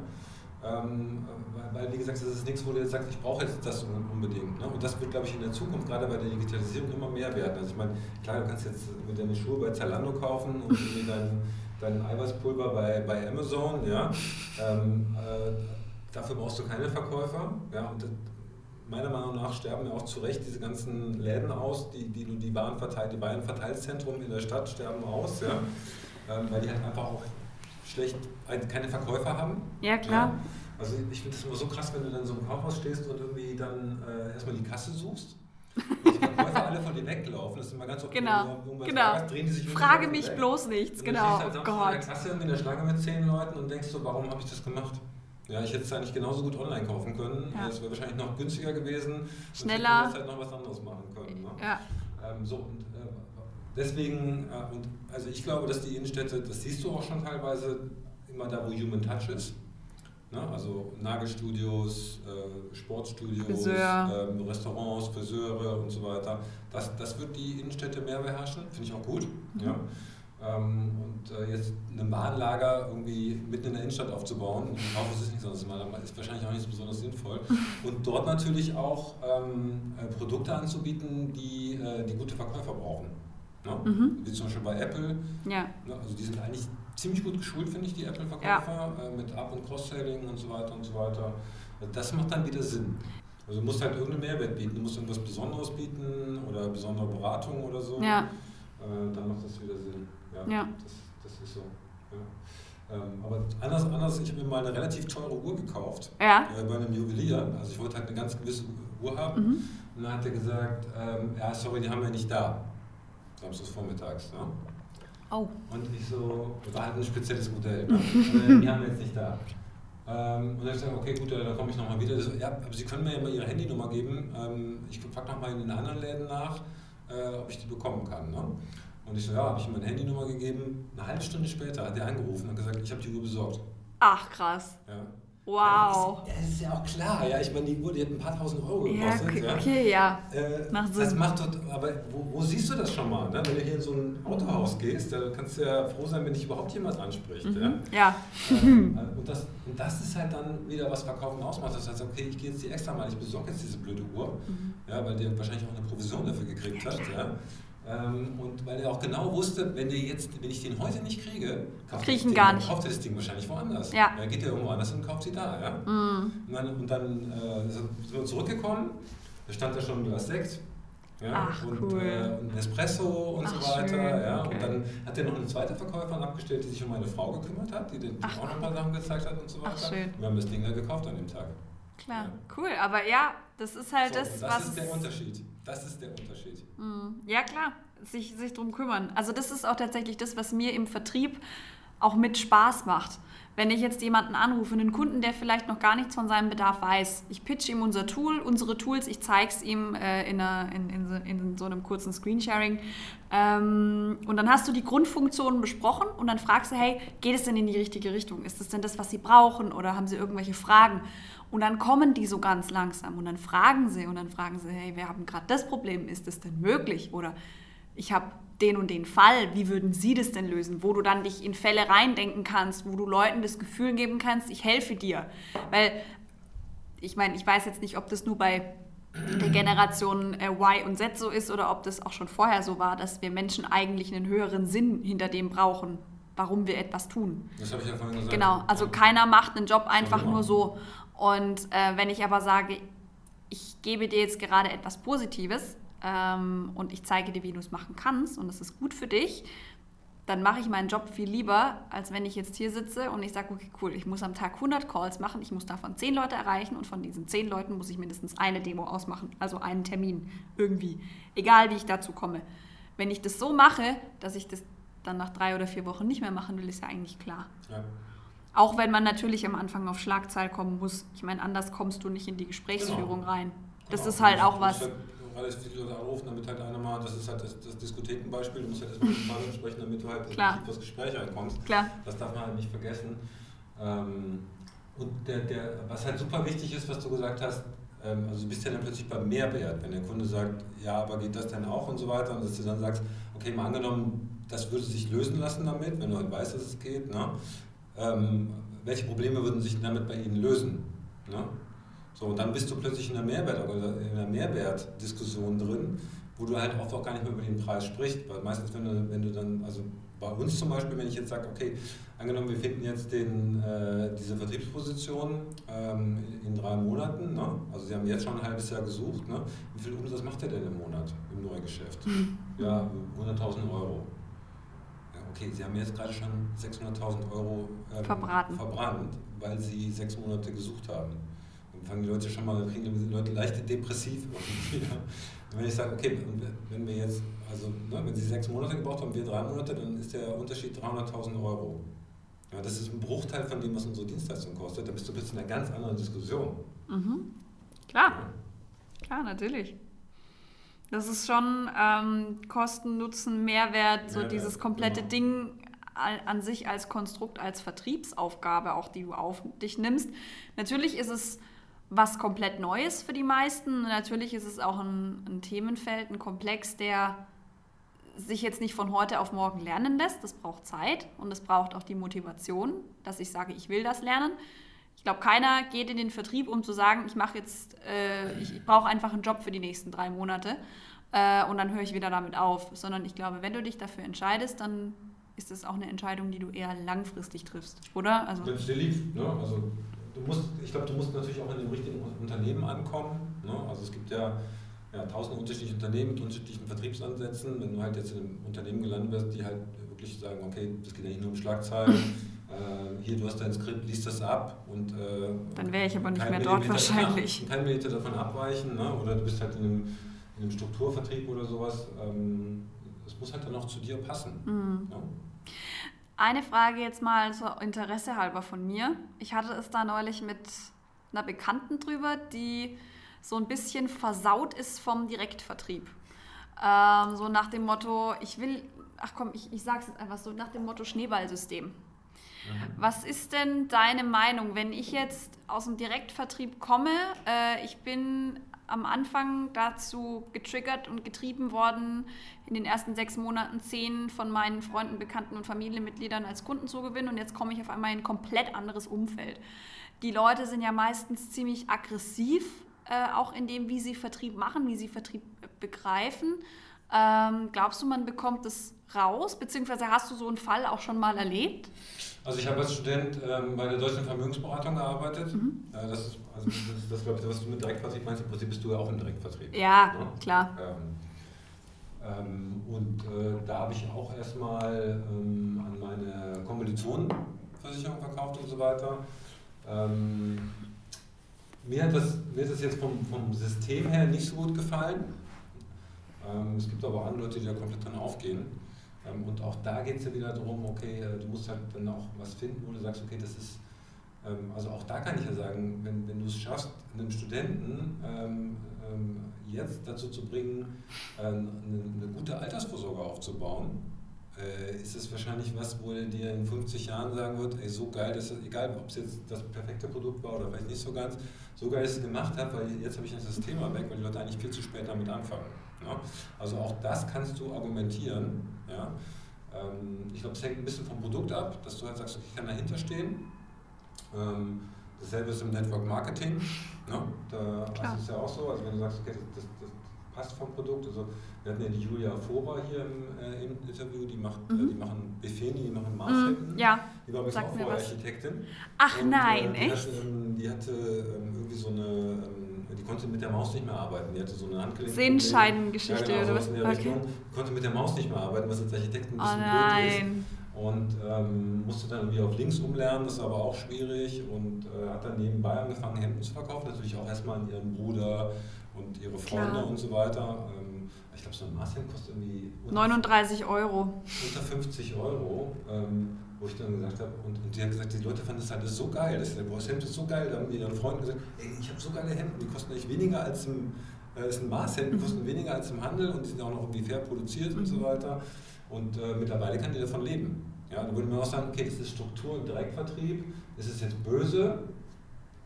Ähm, weil, wie gesagt, das ist nichts, wo du jetzt sagst, ich brauche jetzt das unbedingt. Ne? Und das wird, glaube ich, in der Zukunft, gerade bei der Digitalisierung, immer mehr werden. Also ich meine, klar, du kannst jetzt mit deine Schuhe bei Zalando kaufen und dein, dein Eiweißpulver bei, bei Amazon, ja. Ähm, äh, dafür brauchst du keine Verkäufer. Ja? Und meiner Meinung nach sterben ja auch zu Recht diese ganzen Läden aus, die, die, die Bahn verteilt, die Bayern-Verteilzentrum in der Stadt sterben aus, ja? Ähm, weil die halt einfach auch schlecht keine Verkäufer haben. Ja, klar. Ja. Also ich finde es immer so krass, wenn du dann so im Kaufhaus stehst und irgendwie dann äh, erstmal die Kasse suchst. Und die Verkäufer alle von dir weglaufen. Das ist immer ganz oft genau. genau. Sagst, drehen die sich Frage mich weg. bloß nichts, und genau. Du stehst halt oh in der Kasse in der Schlange mit zehn Leuten und denkst so, warum habe ich das gemacht? Ja, ich hätte es eigentlich genauso gut online kaufen können. Ja. wäre wahrscheinlich noch günstiger gewesen. Schneller. Und halt noch was anderes machen können. Ne? Ja. Ähm, so, und, deswegen, äh, und also ich glaube, dass die Innenstädte, das siehst du auch schon teilweise, immer da, wo Human Touch ist. Ne? Also Nagelstudios, äh, Sportstudios, Friseur. ähm, Restaurants, Friseure und so weiter. Das, das wird die Innenstädte mehr beherrschen, finde ich auch gut. Mhm. Ja? Ähm, und äh, jetzt ein Warenlager irgendwie mitten in der Innenstadt aufzubauen, Kaufhaus ist nicht sonst mal, ist wahrscheinlich auch nicht so besonders sinnvoll. Und dort natürlich auch ähm, äh, Produkte anzubieten, die, äh, die gute Verkäufer brauchen. Ne? Mhm. Wie zum Beispiel bei Apple. Ja. Ne? Also die sind eigentlich ziemlich gut geschult, finde ich, die Apple-Verkäufer, ja. äh, mit Up- und Cross-Selling und so weiter und so weiter. Das macht dann wieder Sinn. Also du musst halt irgendeinen Mehrwert bieten, du musst irgendwas Besonderes bieten oder besondere Beratung oder so. Ja. Äh, dann macht das wieder Sinn. Ja, ja. Das, das ist so. Ja. Ähm, aber anders, anders ich habe mir mal eine relativ teure Uhr gekauft ja. äh, bei einem Juwelier. Also ich wollte halt eine ganz gewisse Uhr haben. Mhm. Und dann hat er gesagt, ähm, ja, sorry, die haben wir nicht da. Samstags vormittags. Ja? Oh. Und ich so, war halt ein spezielles Modell. Ne? die haben wir jetzt nicht da. Ähm, und dann habe ich gesagt, okay, gut, dann komme ich nochmal wieder. So, ja, aber Sie können mir ja mal Ihre Handynummer geben. Ähm, ich frage nochmal in den anderen Läden nach, äh, ob ich die bekommen kann. Ne? Und ich so, ja, habe ich ihm meine Handynummer gegeben. Eine halbe Stunde später hat er angerufen und gesagt, ich habe die Uhr besorgt. Ach, krass. Ja. Wow. Ja, das, ist, ja auch klar. Ja, ich meine, die Uhr, die hat ein paar tausend Euro gekostet. Ja, okay, ja. Äh, macht Sinn. Das macht dort, aber wo, wo, siehst du das schon mal? Ne? Wenn du hier in so ein Autohaus gehst, da kannst du ja froh sein, wenn dich überhaupt jemand anspricht. Mhm. Ja. ja. Äh, und, das, und das ist halt dann wieder, was Verkaufen ausmacht. Das heißt, okay, ich gehe jetzt die extra mal, ich besorge jetzt diese blöde Uhr, mhm. ja, weil der wahrscheinlich auch eine Provision dafür gekriegt hat. Ja. Ähm, und weil er auch genau wusste, wenn, jetzt, wenn ich den heute nicht kriege, kauft, Krieg Ding, gar nicht. kauft er das Ding wahrscheinlich woanders. Ja. Er geht ja irgendwo anders und kauft sie da. Ja? Mm. Und dann, und dann äh, sind wir zurückgekommen, da stand da schon ein Glas Sekt. Ja, Ach, und, cool. äh, und Espresso und Ach, so weiter. Schön. Ja. Okay. Und dann hat er noch eine zweite Verkäuferin abgestellt, die sich um meine Frau gekümmert hat, die, die Ach, auch noch ein paar Sachen gezeigt hat und so weiter. Ach, schön. Und wir haben das Ding dann gekauft an dem Tag. Klar, ja. cool. Aber ja, das ist halt so, das, das was. ist der Unterschied. Das ist der Unterschied. Ja, klar sich, sich drum kümmern. Also das ist auch tatsächlich das, was mir im Vertrieb auch mit Spaß macht. Wenn ich jetzt jemanden anrufe, einen Kunden, der vielleicht noch gar nichts von seinem Bedarf weiß, ich pitch ihm unser Tool, unsere Tools, ich zeige es ihm äh, in, einer, in, in, in, so einem kurzen Screensharing ähm, und dann hast du die Grundfunktionen besprochen und dann fragst du, hey, geht es denn in die richtige Richtung? Ist das denn das, was sie brauchen oder haben sie irgendwelche Fragen? Und dann kommen die so ganz langsam und dann fragen sie und dann fragen sie, hey, wir haben gerade das Problem, ist das denn möglich? Oder ich habe den und den Fall, wie würden Sie das denn lösen? Wo du dann dich in Fälle reindenken kannst, wo du Leuten das Gefühl geben kannst, ich helfe dir. Weil, ich meine, ich weiß jetzt nicht, ob das nur bei der Generation äh, Y und Z so ist oder ob das auch schon vorher so war, dass wir Menschen eigentlich einen höheren Sinn hinter dem brauchen, warum wir etwas tun. Das habe ich ja vorhin gesagt. Genau, also keiner macht einen Job einfach nur so. Und äh, wenn ich aber sage, ich gebe dir jetzt gerade etwas Positives, ähm, und ich zeige dir, wie du es machen kannst und es ist gut für dich, dann mache ich meinen Job viel lieber, als wenn ich jetzt hier sitze und ich sage, okay, cool, ich muss am Tag 100 Calls machen, ich muss davon 10 Leute erreichen und von diesen 10 Leuten muss ich mindestens eine Demo ausmachen, also einen Termin irgendwie, egal wie ich dazu komme. Wenn ich das so mache, dass ich das dann nach drei oder vier Wochen nicht mehr machen will, ist ja eigentlich klar. Ja. Auch wenn man natürlich am Anfang auf Schlagzahl kommen muss. Ich meine, anders kommst du nicht in die Gesprächsführung genau. rein. Das genau. ist halt auch was relativ viele Leute anrufen, damit halt einer mal, das ist halt das, das Diskothekenbeispiel, du musst halt erstmal mit dem Mann sprechen, damit du halt Klar. das Gespräch reinkommst. Klar. Das darf man halt nicht vergessen. Ähm, und der, der, was halt super wichtig ist, was du gesagt hast, ähm, also du bist ja dann plötzlich beim Mehrwert, wenn der Kunde sagt, ja, aber geht das denn auch und so weiter, und dass du dann sagst, okay, mal angenommen, das würde sich lösen lassen damit, wenn du halt weißt, dass es geht, ne? Ähm, welche Probleme würden sich damit bei Ihnen lösen? Ne? So, und dann bist du plötzlich in einer, Mehrwert, in einer Mehrwertdiskussion drin, wo du halt oft auch gar nicht mehr über den Preis sprichst. Weil meistens, wenn du, wenn du dann, also bei uns zum Beispiel, wenn ich jetzt sage, okay, angenommen, wir finden jetzt den, äh, diese Vertriebsposition ähm, in, drei Monaten, ne? also Sie haben jetzt schon ein halbes Jahr gesucht, ne? wie viel Umsatz macht der denn im Monat im Neugeschäft? Mhm. Ja, 100.000 Euro. Okay, Sie haben jetzt gerade schon 600.000 Euro ähm, verbraten. verbrannt, weil Sie sechs Monate gesucht haben fangen die Leute schon mal, kriegen die Leute leicht depressiv irgendwie. Wenn ich sage, okay, wenn wir jetzt, also ne, wenn sie sechs Monate gebraucht haben, wir drei Monate, dann ist der Unterschied 300.000 Euro. Ja, das ist ein Bruchteil von dem, was unsere Dienstleistung kostet. Da bist du plötzlich in einer ganz anderen Diskussion. Mhm. Klar, ja. klar, natürlich. Das ist schon ähm, Kosten, Nutzen, Mehrwert, so Mehrwert, dieses komplette genau. Ding an sich als Konstrukt, als Vertriebsaufgabe, auch die du auf dich nimmst. Natürlich ist es was komplett Neues für die meisten. Natürlich ist es auch ein, ein, Themenfeld, ein Komplex, der sich jetzt nicht von heute auf morgen lernen lässt. Das braucht Zeit und es braucht auch die Motivation, dass ich sage, ich will das lernen. Ich glaube, keiner geht in den Vertrieb, um zu sagen, ich mache jetzt, äh, ich brauche einfach einen Job für die nächsten drei Monate äh, und dann höre ich wieder damit auf. Sondern ich glaube, wenn du dich dafür entscheidest, dann ist das auch eine Entscheidung, die du eher langfristig triffst, oder? Also, Wenn es dir liegt, ne? Also du musst, ich glaube, du musst natürlich auch in dem richtigen Unternehmen ankommen. Ne? Also es gibt ja, ja tausend unterschiedliche Unternehmen mit unterschiedlichen Vertriebsansätzen. Wenn du halt jetzt in einem Unternehmen gelandet wirst, die halt wirklich sagen, okay, das geht ja nicht nur um Schlagzeilen, äh, hier, du hast dein Skript, liest das ab und äh, dann wäre ich aber nicht mehr dort wahrscheinlich. Kein Millimeter davon abweichen, ne? oder du bist halt in einem, in einem Strukturvertrieb oder sowas. Ähm, es muss halt dann auch zu dir passen. Mhm. Ja? Eine Frage jetzt mal so Interesse halber von mir. Ich hatte es da neulich mit einer Bekannten drüber, die so ein bisschen versaut ist vom Direktvertrieb. Ähm, so nach dem Motto, ich will, ach komm, ich, ich sage es jetzt einfach so, nach dem Motto Schneeballsystem. Mhm. Was ist denn deine Meinung, wenn ich jetzt aus dem Direktvertrieb komme? Äh, ich bin am Anfang dazu getriggert und getrieben worden, in den ersten sechs Monaten zehn von meinen Freunden, Bekannten und Familienmitgliedern als Kunden zu gewinnen und jetzt komme ich auf einmal in ein komplett anderes Umfeld. Die Leute sind ja meistens ziemlich aggressiv, äh, auch in dem, wie sie Vertrieb machen, wie sie Vertrieb begreifen. Ähm, glaubst du, man bekommt das raus, beziehungsweise hast du so einen Fall auch schon mal erlebt? Also ich habe als Student ähm, bei der Deutschen Vermögensberatung gearbeitet. Mhm. Äh, das ist, also das, ist das glaube ich, was du mit Direktvertrieb meinst. Im Prinzip bist du ja auch im Direktvertrieb. Ja, ja? klar. Ähm, ähm, und äh, da habe ich auch erstmal ähm, an meine Kommilitonenversicherung verkauft und so weiter. Ähm, mir, hat das, mir ist das jetzt vom, vom System her nicht so gut gefallen. Ähm, es gibt aber andere Leute, die da komplett dran aufgehen. Ähm, und auch da geht es ja wieder darum, okay, äh, du musst halt dann auch was finden, wo du sagst, okay, das ist, ähm, also auch da kann ich ja sagen, wenn, wenn du es schaffst, einem Studenten jetzt dazu zu bringen, äh, eine gute Altersvorsorge aufzubauen, äh, ist es wahrscheinlich was, wo er dir in 50 Jahren sagen wird, ey, so geil, dass es, egal ob es jetzt das perfekte Produkt war oder vielleicht nicht so ganz, so geil, dass es gemacht hat, weil jetzt habe ich das Thema weg, weil die Leute eigentlich viel zu spät damit anfangen. Ja? Also auch das kannst du argumentieren. Ja? Ähm, ich glaube, es hängt ein bisschen vom Produkt ab, dass du halt sagst, ich kann dahinter stehen. Ähm, dasselbe ist im Network Marketing. Ne? Da Klar. ist es ja auch so, also wenn du sagst, okay, das, das, das passt vom Produkt. Also wir hatten ja die Julia Fora hier im, äh, im Interview, die macht, äh, mhm. äh, die machen Befeni, die machen Maßhemden. Mhm, ja. Die war übrigens auch Architektin. Ach und, nein, äh, die echt? Hatte, ähm, die hatte ähm, irgendwie so eine ähm, die konnte mit der Maus nicht mehr arbeiten. Die hatte so eine Handgelenk. Sehenscheidengeschichte ja, genau, oder was? Okay. Richtung. Konnte mit der Maus nicht mehr arbeiten, was als Architekt ein Oh bisschen blöd nein. ist. Und ähm, musste dann irgendwie auf links umlernen, das ist aber auch schwierig. Und äh, hat dann nebenbei angefangen, Hemden zu verkaufen. Natürlich auch erstmal an ihren Bruder und ihre Freunde Klar. und so weiter. Ähm, ich glaube, so ein Maßhemd kostet irgendwie unter 39 Euro. unter 50 Euro, ähm, wo ich dann gesagt habe, und, und die hat gesagt, die Leute fanden das alles so geil, das, boah, das Hemd ist so geil, da haben die ihren Freunden gesagt, ey, ich habe so geile Hemden, die kosten eigentlich weniger als im, äh, ist ein Maßhemd, die kosten weniger als im Handel und die sind auch noch irgendwie fair produziert und so Mhm. weiter. Und äh, mittlerweile kann die davon leben. Ja, da würde man auch sagen, okay, das ist Struktur im Direktvertrieb, ist es jetzt böse?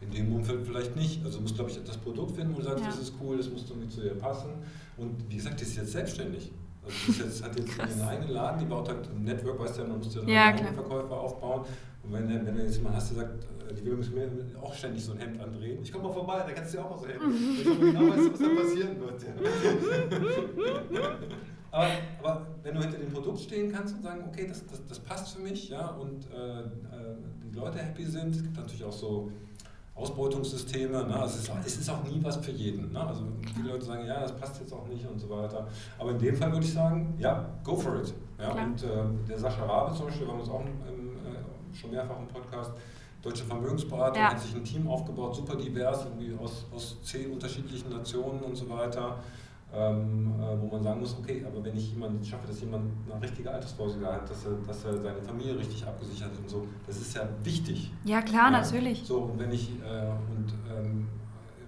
In dem Umfeld vielleicht nicht. Also du musst, glaube ich, das Produkt finden, wo du sagst, Ja. das ist cool, das muss irgendwie zu dir passen. Und wie gesagt, die ist jetzt selbstständig. Also die ist jetzt, hat jetzt ihren eigenen Laden, die baut halt ein Network, weißt du ja, man muss ja dann Ja, einen klar. Verkäufer aufbauen. Und wenn, wenn du jetzt mal hast, der sagt, äh, die will mir auch ständig so ein Hemd andrehen. Ich komme mal vorbei, da kannst du dir auch mal so ein Hemd. Ich genau weiß, was da passieren wird. Ja. aber, aber wenn du hinter dem Produkt stehen kannst und sagen, okay, das, das, das passt für mich, ja, und äh, äh, die Leute happy sind, es gibt natürlich auch so Ausbeutungssysteme, ne? also es, ist, auch- es ist auch nie was für jeden. Ne? Also viele Leute sagen, ja, das passt jetzt auch nicht und so weiter. Aber in dem Fall würde ich sagen, ja, go for it. Ja? Klar. Und äh, der Sascha Rabe zum Beispiel, wir haben uns auch im, äh, schon mehrfach im Podcast, deutsche Vermögensberatung, Ja. hat sich ein Team aufgebaut, super divers, irgendwie aus, aus zehn unterschiedlichen Nationen und so weiter. Ähm, äh, wo man sagen muss, okay, aber wenn ich jemanden schaffe, dass jemand eine richtige Altersvorsorge hat, dass er, dass er seine Familie richtig abgesichert hat und so, das ist ja wichtig. Ja, klar, Ja. natürlich. So, und wenn ich, äh, und ähm,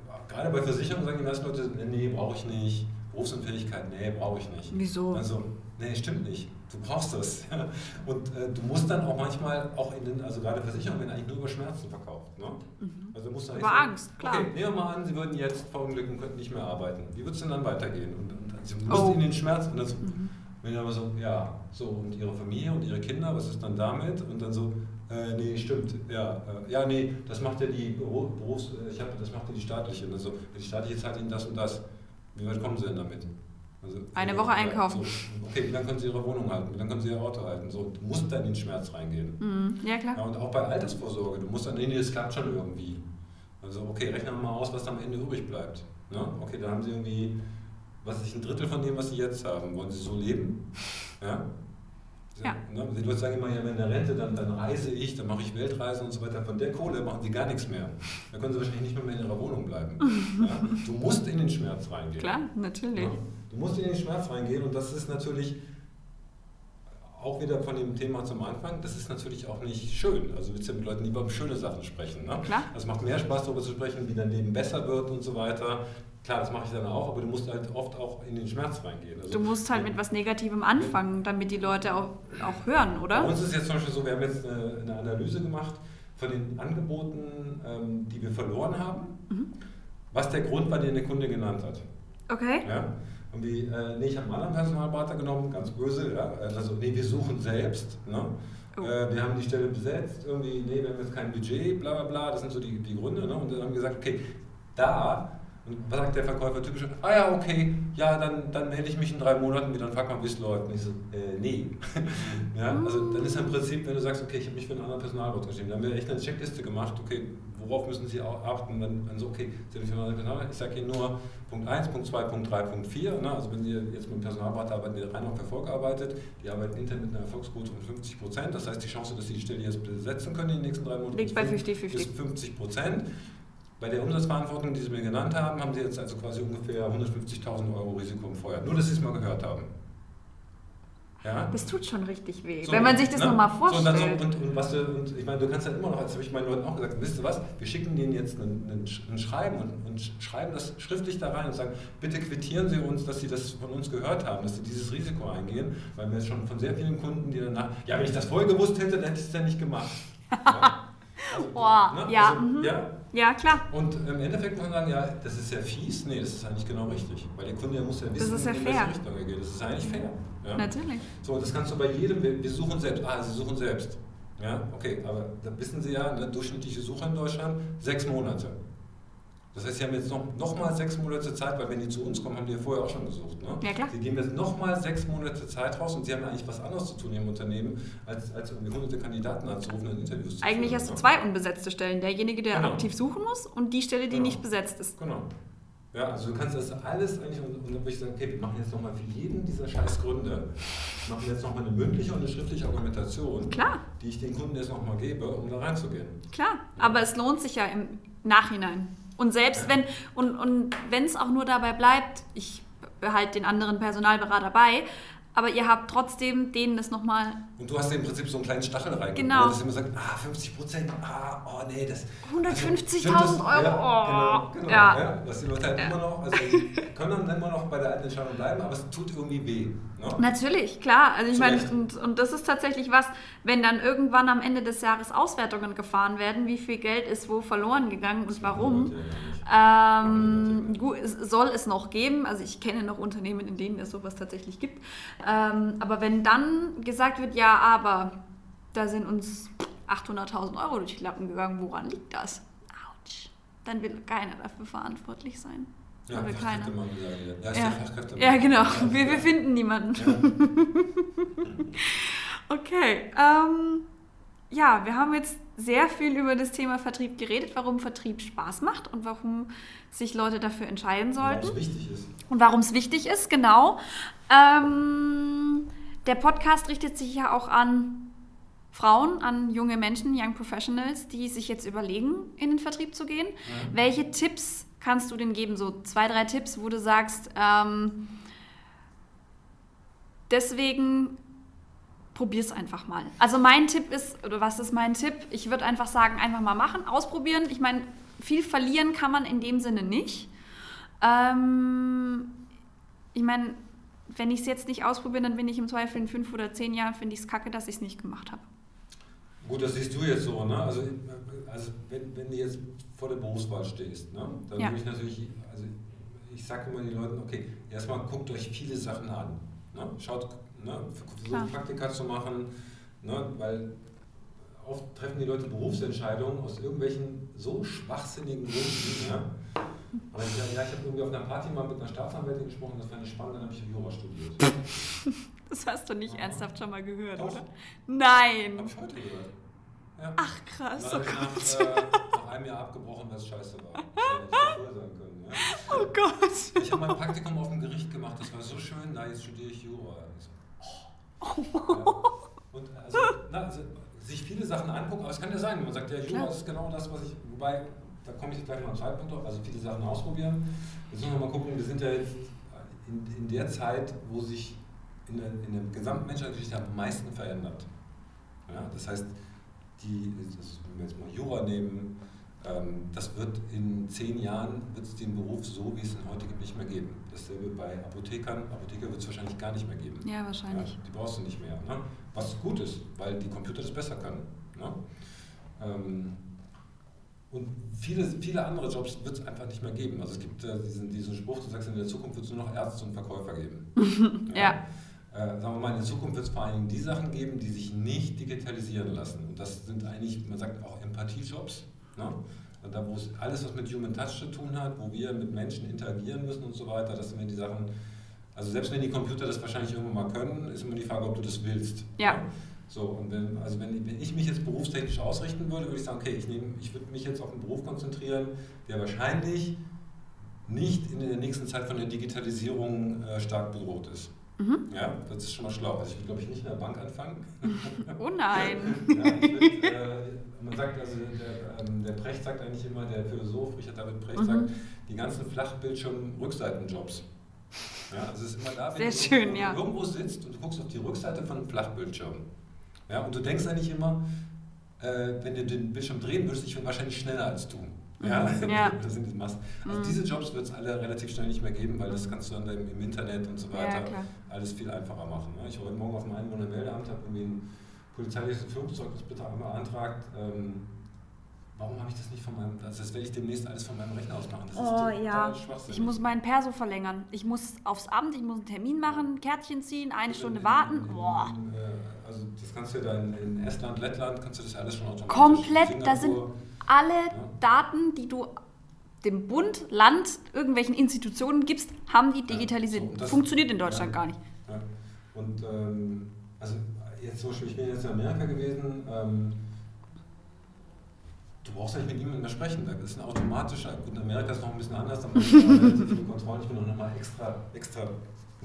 äh, gerade bei Versicherungen sagen die meisten Leute, nee, brauche ich nicht. Berufsunfähigkeit, nee, brauche ich nicht. Wieso? Also, nee, stimmt nicht. Du brauchst das. Und äh, du musst dann auch manchmal auch in den, also gerade Versicherungen werden eigentlich nur über Schmerzen verkauft. Ne? Mhm. Also musst du eigentlich Über sagen, Angst, klar. Okay, nehmen wir mal an, Sie würden jetzt verunglücken und könnten nicht mehr arbeiten. Wie würde es denn dann weitergehen? Und, und dann, Sie musst Oh. in den Schmerz. Und dann so, Mhm. wenn ich aber so, ja, so, und ihre Familie und ihre Kinder, was ist dann damit? Und dann so, äh, nee, stimmt, ja, äh, ja, nee, das macht ja die Beru- Berufs-, äh, ich hab, das macht ja die staatliche. Und dann so, die staatliche zahlt ihnen das und das. Wie weit kommen sie denn damit? Also, Eine ja, Woche ja, einkaufen. So, okay, wie lange können sie ihre Wohnung halten? Wie lange können sie ihr Auto halten? So, du musst dann in den Schmerz reingehen. Mhm. Ja, Ja, klar. und auch bei Altersvorsorge, du musst dann, nee, das klappt schon irgendwie. Also, okay, rechnen wir mal aus, was am Ende übrig bleibt. Ne? Okay, dann haben sie irgendwie, was ist ein Drittel von dem, was sie jetzt haben. Wollen sie so leben? Ja? Ja. Ne? Die Leute sagen immer, ja, in der Rente, dann, dann reise ich, dann mache ich Weltreisen und so weiter. Von der Kohle machen sie gar nichts mehr. Da können sie wahrscheinlich nicht mehr, mehr in ihrer Wohnung bleiben. ja? Du musst in den Schmerz reingehen. Klar, natürlich. Ja? Du musst in den Schmerz reingehen und das ist natürlich auch wieder von dem Thema zum Anfang, das ist natürlich auch nicht schön. Also willst du mit Leuten lieber um schöne Sachen sprechen. Ne? Klar. Es macht mehr Spaß darüber zu sprechen, wie dein Leben besser wird und so weiter. Klar, das mache ich dann auch, aber du musst halt oft auch in den Schmerz reingehen. Also Du musst halt mit was Negativem anfangen, damit die Leute auch, auch hören, Bei oder? uns ist jetzt zum Beispiel so, wir haben jetzt eine, eine Analyse gemacht von den Angeboten, ähm, die wir verloren haben, Mhm. was der Grund war, den der Kunde genannt hat. Okay. Ja? Und wie, äh, nee, ich habe einen anderen Personalberater genommen, ganz böse, ja? also nee, wir suchen selbst. Ne? Oh. Äh, wir haben die Stelle besetzt, irgendwie, nee, wir haben jetzt kein Budget, bla bla bla, das sind so die, die Gründe. Ne? Und dann haben wir gesagt, okay, da, und was sagt der Verkäufer typisch? Ah ja, okay, ja, dann, dann melde ich mich in drei Monaten wieder und frag mal, wie es läuft. Und ich so, äh, nee. ja? Also dann ist im Prinzip, wenn du sagst, okay, ich habe mich für einen anderen Personalberater geschrieben, dann haben wir echt eine Checkliste gemacht, okay, worauf müssen Sie auch achten? Dann, dann so, okay, Sie haben Personalberater, ich sage Ihnen nur Punkt 1, Punkt 2, Punkt 3, Punkt 4. Ne? Also wenn Sie jetzt mit einem Personalberater arbeiten, der rein auf Erfolg arbeitet, die arbeiten intern mit einer Erfolgsquote von 50 Prozent. Das heißt, die Chance, dass Sie die Stelle jetzt besetzen können in den nächsten drei Monaten, Liegt bei ist 50-50. ist 50 Prozent. Bei der Umsatzverantwortung, die Sie mir genannt haben, haben Sie jetzt also quasi ungefähr 150.000 Euro Risiko im Vorjahr. Nur, dass Sie es mal gehört haben. Ja? Das tut schon richtig weh, So, wenn man sich das ne? nochmal So, und, vorstellt. so, und, und, was du, und ich meine, du kannst dann immer noch, das habe ich meinen Leuten auch gesagt, wisst ihr was, wir schicken denen jetzt Sch- ein Schreiben und, und sch- schreiben das schriftlich da rein und sagen, bitte quittieren Sie uns, dass Sie das von uns gehört haben, dass Sie dieses Risiko eingehen, weil wir jetzt schon von sehr vielen Kunden, die danach, ja, wenn ich das vorher gewusst hätte, dann hätte ich es ja nicht gemacht. Ja? Also, Boah, ja, Also, mhm. ja, ja, klar. und im Endeffekt muss man sagen, ja, das ist ja fies. Nee, das ist eigentlich genau richtig. Weil der Kunde muss ja Das wissen, ist ja in welche Richtung er geht. Das ist eigentlich fair. Ja? Natürlich. So, das kannst du bei jedem, wir, wir suchen selbst. Ah, Sie suchen selbst. Ja, okay, aber da wissen Sie ja, eine durchschnittliche Suche in Deutschland, sechs Monate. Das heißt, sie haben jetzt noch, noch mal sechs Monate Zeit, weil wenn die zu uns kommen, haben die ja vorher auch schon gesucht. Ne? Ja, klar. Sie geben jetzt noch mal sechs Monate Zeit raus und sie haben eigentlich was anderes zu tun im Unternehmen, als, als irgendwie hunderte Kandidaten anzurufen und Interviews zu Eigentlich führen, hast du ne? zwei unbesetzte Stellen. Derjenige, der Genau. aktiv suchen muss und die Stelle, die Genau. nicht besetzt ist. Genau. Ja, also du kannst das alles eigentlich, und, und dann würde ich sagen, okay, wir machen jetzt nochmal für jeden dieser scheiß Gründe, machen jetzt nochmal eine mündliche und eine schriftliche Argumentation, Klar, die ich den Kunden jetzt nochmal gebe, um da reinzugehen. klar. Aber es lohnt sich ja im Nachhinein. Und selbst wenn, und, und wenn es auch nur dabei bleibt, ich behalte den anderen Personalberater bei, aber ihr habt trotzdem denen das nochmal Und du hast im Prinzip so einen kleinen Stachel rein, Genau. wo das immer sagt, ah, 50 Prozent, ah, oh nee, das... 150.000 also? Euro, Ja, genau, genau, Ja. ja. Dass die Leute halt Ja. immer noch, also die können dann immer noch bei der alten Entscheidung bleiben, aber es tut irgendwie weh. Ne? Natürlich, klar. Also ich meine, und, und das ist tatsächlich was, wenn dann irgendwann am Ende des Jahres Auswertungen gefahren werden, wie viel Geld ist wo verloren gegangen und warum. Ähm, gut, es soll es noch geben. Also ich kenne noch Unternehmen, in denen es sowas tatsächlich gibt. Ähm, aber wenn dann gesagt wird, ja, aber da sind uns 800.000 Euro durch die Lappen gegangen, woran liegt das? Autsch. Dann will keiner dafür verantwortlich sein. Ja, will keiner. Fachkräftemangel, ja, ja. Ja, ist Ja. der Fachkräftemangel. Ja, genau. Ja, Wir, wir ja. finden niemanden. Ja. Okay. Ähm, ja, wir haben jetzt sehr viel über das Thema Vertrieb geredet, warum Vertrieb Spaß macht und warum sich Leute dafür entscheiden Warum sollten es wichtig ist. und warum es wichtig ist, genau. Ähm, der Podcast richtet sich ja auch an Frauen, an junge Menschen, Young Professionals, die sich jetzt überlegen, in den Vertrieb zu gehen. Ja. Welche Tipps kannst du denn geben? So zwei, drei Tipps, wo du sagst, ähm, deswegen probier's einfach mal. Also mein Tipp ist, oder was ist mein Tipp? Ich würde einfach sagen, einfach mal machen, ausprobieren. Ich meine, viel verlieren kann man in dem Sinne nicht. Ähm, ich meine, wenn ich es jetzt nicht ausprobiere, dann bin ich im Zweifel in fünf oder zehn Jahren, finde ich es kacke, dass ich es nicht gemacht habe. Gut, das siehst du jetzt so, ne? Also, also wenn, wenn du jetzt vor der Berufswahl stehst, ne? dann Ja. würde ich natürlich, also ich sage immer den Leuten, okay, erstmal guckt euch viele Sachen an. Ne? Schaut, ne? versucht. Praktika zu machen, ne? weil oft treffen die Leute Berufsentscheidungen aus irgendwelchen so schwachsinnigen Gründen. Ja? Und dann, ja, ja, ich habe irgendwie auf einer Party mal mit einer Staatsanwältin gesprochen, das fand ich spannend, dann habe ich Jura studiert. Das hast du nicht ernsthaft schon mal gehört, Doch. oder? Habe Nein. ich heute gehört. Ja. Ach krass, oh Gott. ich nach, äh, nach einem Jahr abgebrochen, weil es scheiße war. Das hätte ich sagen können. Ja. Oh Gott. Ich habe mein Praktikum auf dem Gericht gemacht, das war so schön, da jetzt studiere ich Jura. Ich so, oh. ja. Und also, na, also, sich viele Sachen angucken, aber es kann ja sein, man sagt, ja, Jura ist genau das, was ich, wobei, da komme ich jetzt gleich mal am Zeitpunkt drauf, also viele Sachen ausprobieren. Jetzt müssen wir mal gucken, wir sind ja jetzt in, in der Zeit, wo sich in der, in der gesamten Menschheitsgeschichte am meisten verändert. Ja, das heißt, die, das, wenn wir jetzt mal Jura nehmen, ähm, das wird in zehn Jahren wird es den Beruf so, wie es ihn heute gibt, nicht mehr geben. Dasselbe bei Apothekern. Apotheker wird es wahrscheinlich gar nicht mehr geben. Ja, wahrscheinlich. Ja, die brauchst du nicht mehr. Ne? Was gut ist, weil die Computer das besser können. Ne? Ähm, und viele, viele andere Jobs wird es einfach nicht mehr geben. Also es gibt äh, diesen, diesen Spruch, du sagst, in der Zukunft wird es nur noch Ärzte und Verkäufer geben. Ja. Äh, sagen wir mal, in der Zukunft wird es vor allen Dingen die Sachen geben, die sich nicht digitalisieren lassen. Und das sind eigentlich, man sagt auch Empathiejobs. Ne? Und da, wo es alles, was mit Human Touch zu tun hat, wo wir mit Menschen interagieren müssen und so weiter, das sind mir die Sachen, also selbst wenn die Computer das wahrscheinlich irgendwann mal können, ist immer die Frage, ob du das willst. Ja. Ne? So, und wenn, also wenn, wenn ich mich jetzt berufstechnisch ausrichten würde, würde ich sagen, okay, ich, nehm, ich würde mich jetzt auf einen Beruf konzentrieren, der wahrscheinlich nicht in der nächsten Zeit von der Digitalisierung äh, stark bedroht ist. Mhm. Ja, das ist schon mal schlau. Also ich will, glaube ich, nicht in der Bank anfangen. Oh nein. ja, würd, äh, man sagt, also der, ähm, der Precht sagt eigentlich immer, der Philosoph, Richard David Precht Mhm. sagt, die ganzen Flachbildschirm-Rückseitenjobs. Ja, also es ist immer da, wenn Sehr du schön, irgendwo, ja. irgendwo sitzt und du guckst auf die Rückseite von einem Flachbildschirm. Ja, und du denkst eigentlich immer, äh, wenn du den Bildschirm drehen würdest, ich bin wahrscheinlich schneller als du. Ja, Mhm, ja. das sind die Massen. Also Mhm. diese Jobs wird es alle relativ schnell nicht mehr geben, weil das kannst du dann im, Internet und so Ja, weiter klar. alles viel einfacher machen. Ne? Ich war heute Morgen auf dem Einwohnermeldeamt, habe irgendwie ein polizeiliches Führungszeugnis bitte beantragt. Ähm, warum habe ich das nicht von meinem, also das werde ich demnächst alles von meinem Rechner aus machen. Das Oh total ja, schwachsinnig. ich muss meinen Perso verlängern. Ich muss aufs Amt, ich muss einen Termin machen, Kärtchen ziehen, eine In- Stunde warten. Boah. äh, Also das kannst du ja da in, in Estland, Lettland, kannst du das alles schon automatisch. Komplett, da sind alle Ja. Daten, die du dem Bund, Land, irgendwelchen Institutionen gibst, haben die digitalisiert. Ja, so, Funktioniert in Deutschland ja, gar nicht. Ja. Und ähm, also jetzt zum Beispiel, ich bin jetzt in Amerika gewesen, ähm, du brauchst nicht mit niemandem mehr sprechen. Das ist ein automatischer, gut, in Amerika ist es noch ein bisschen anders, da muss man relativ viele Kontrollen. Ich bin auch nochmal extra, extra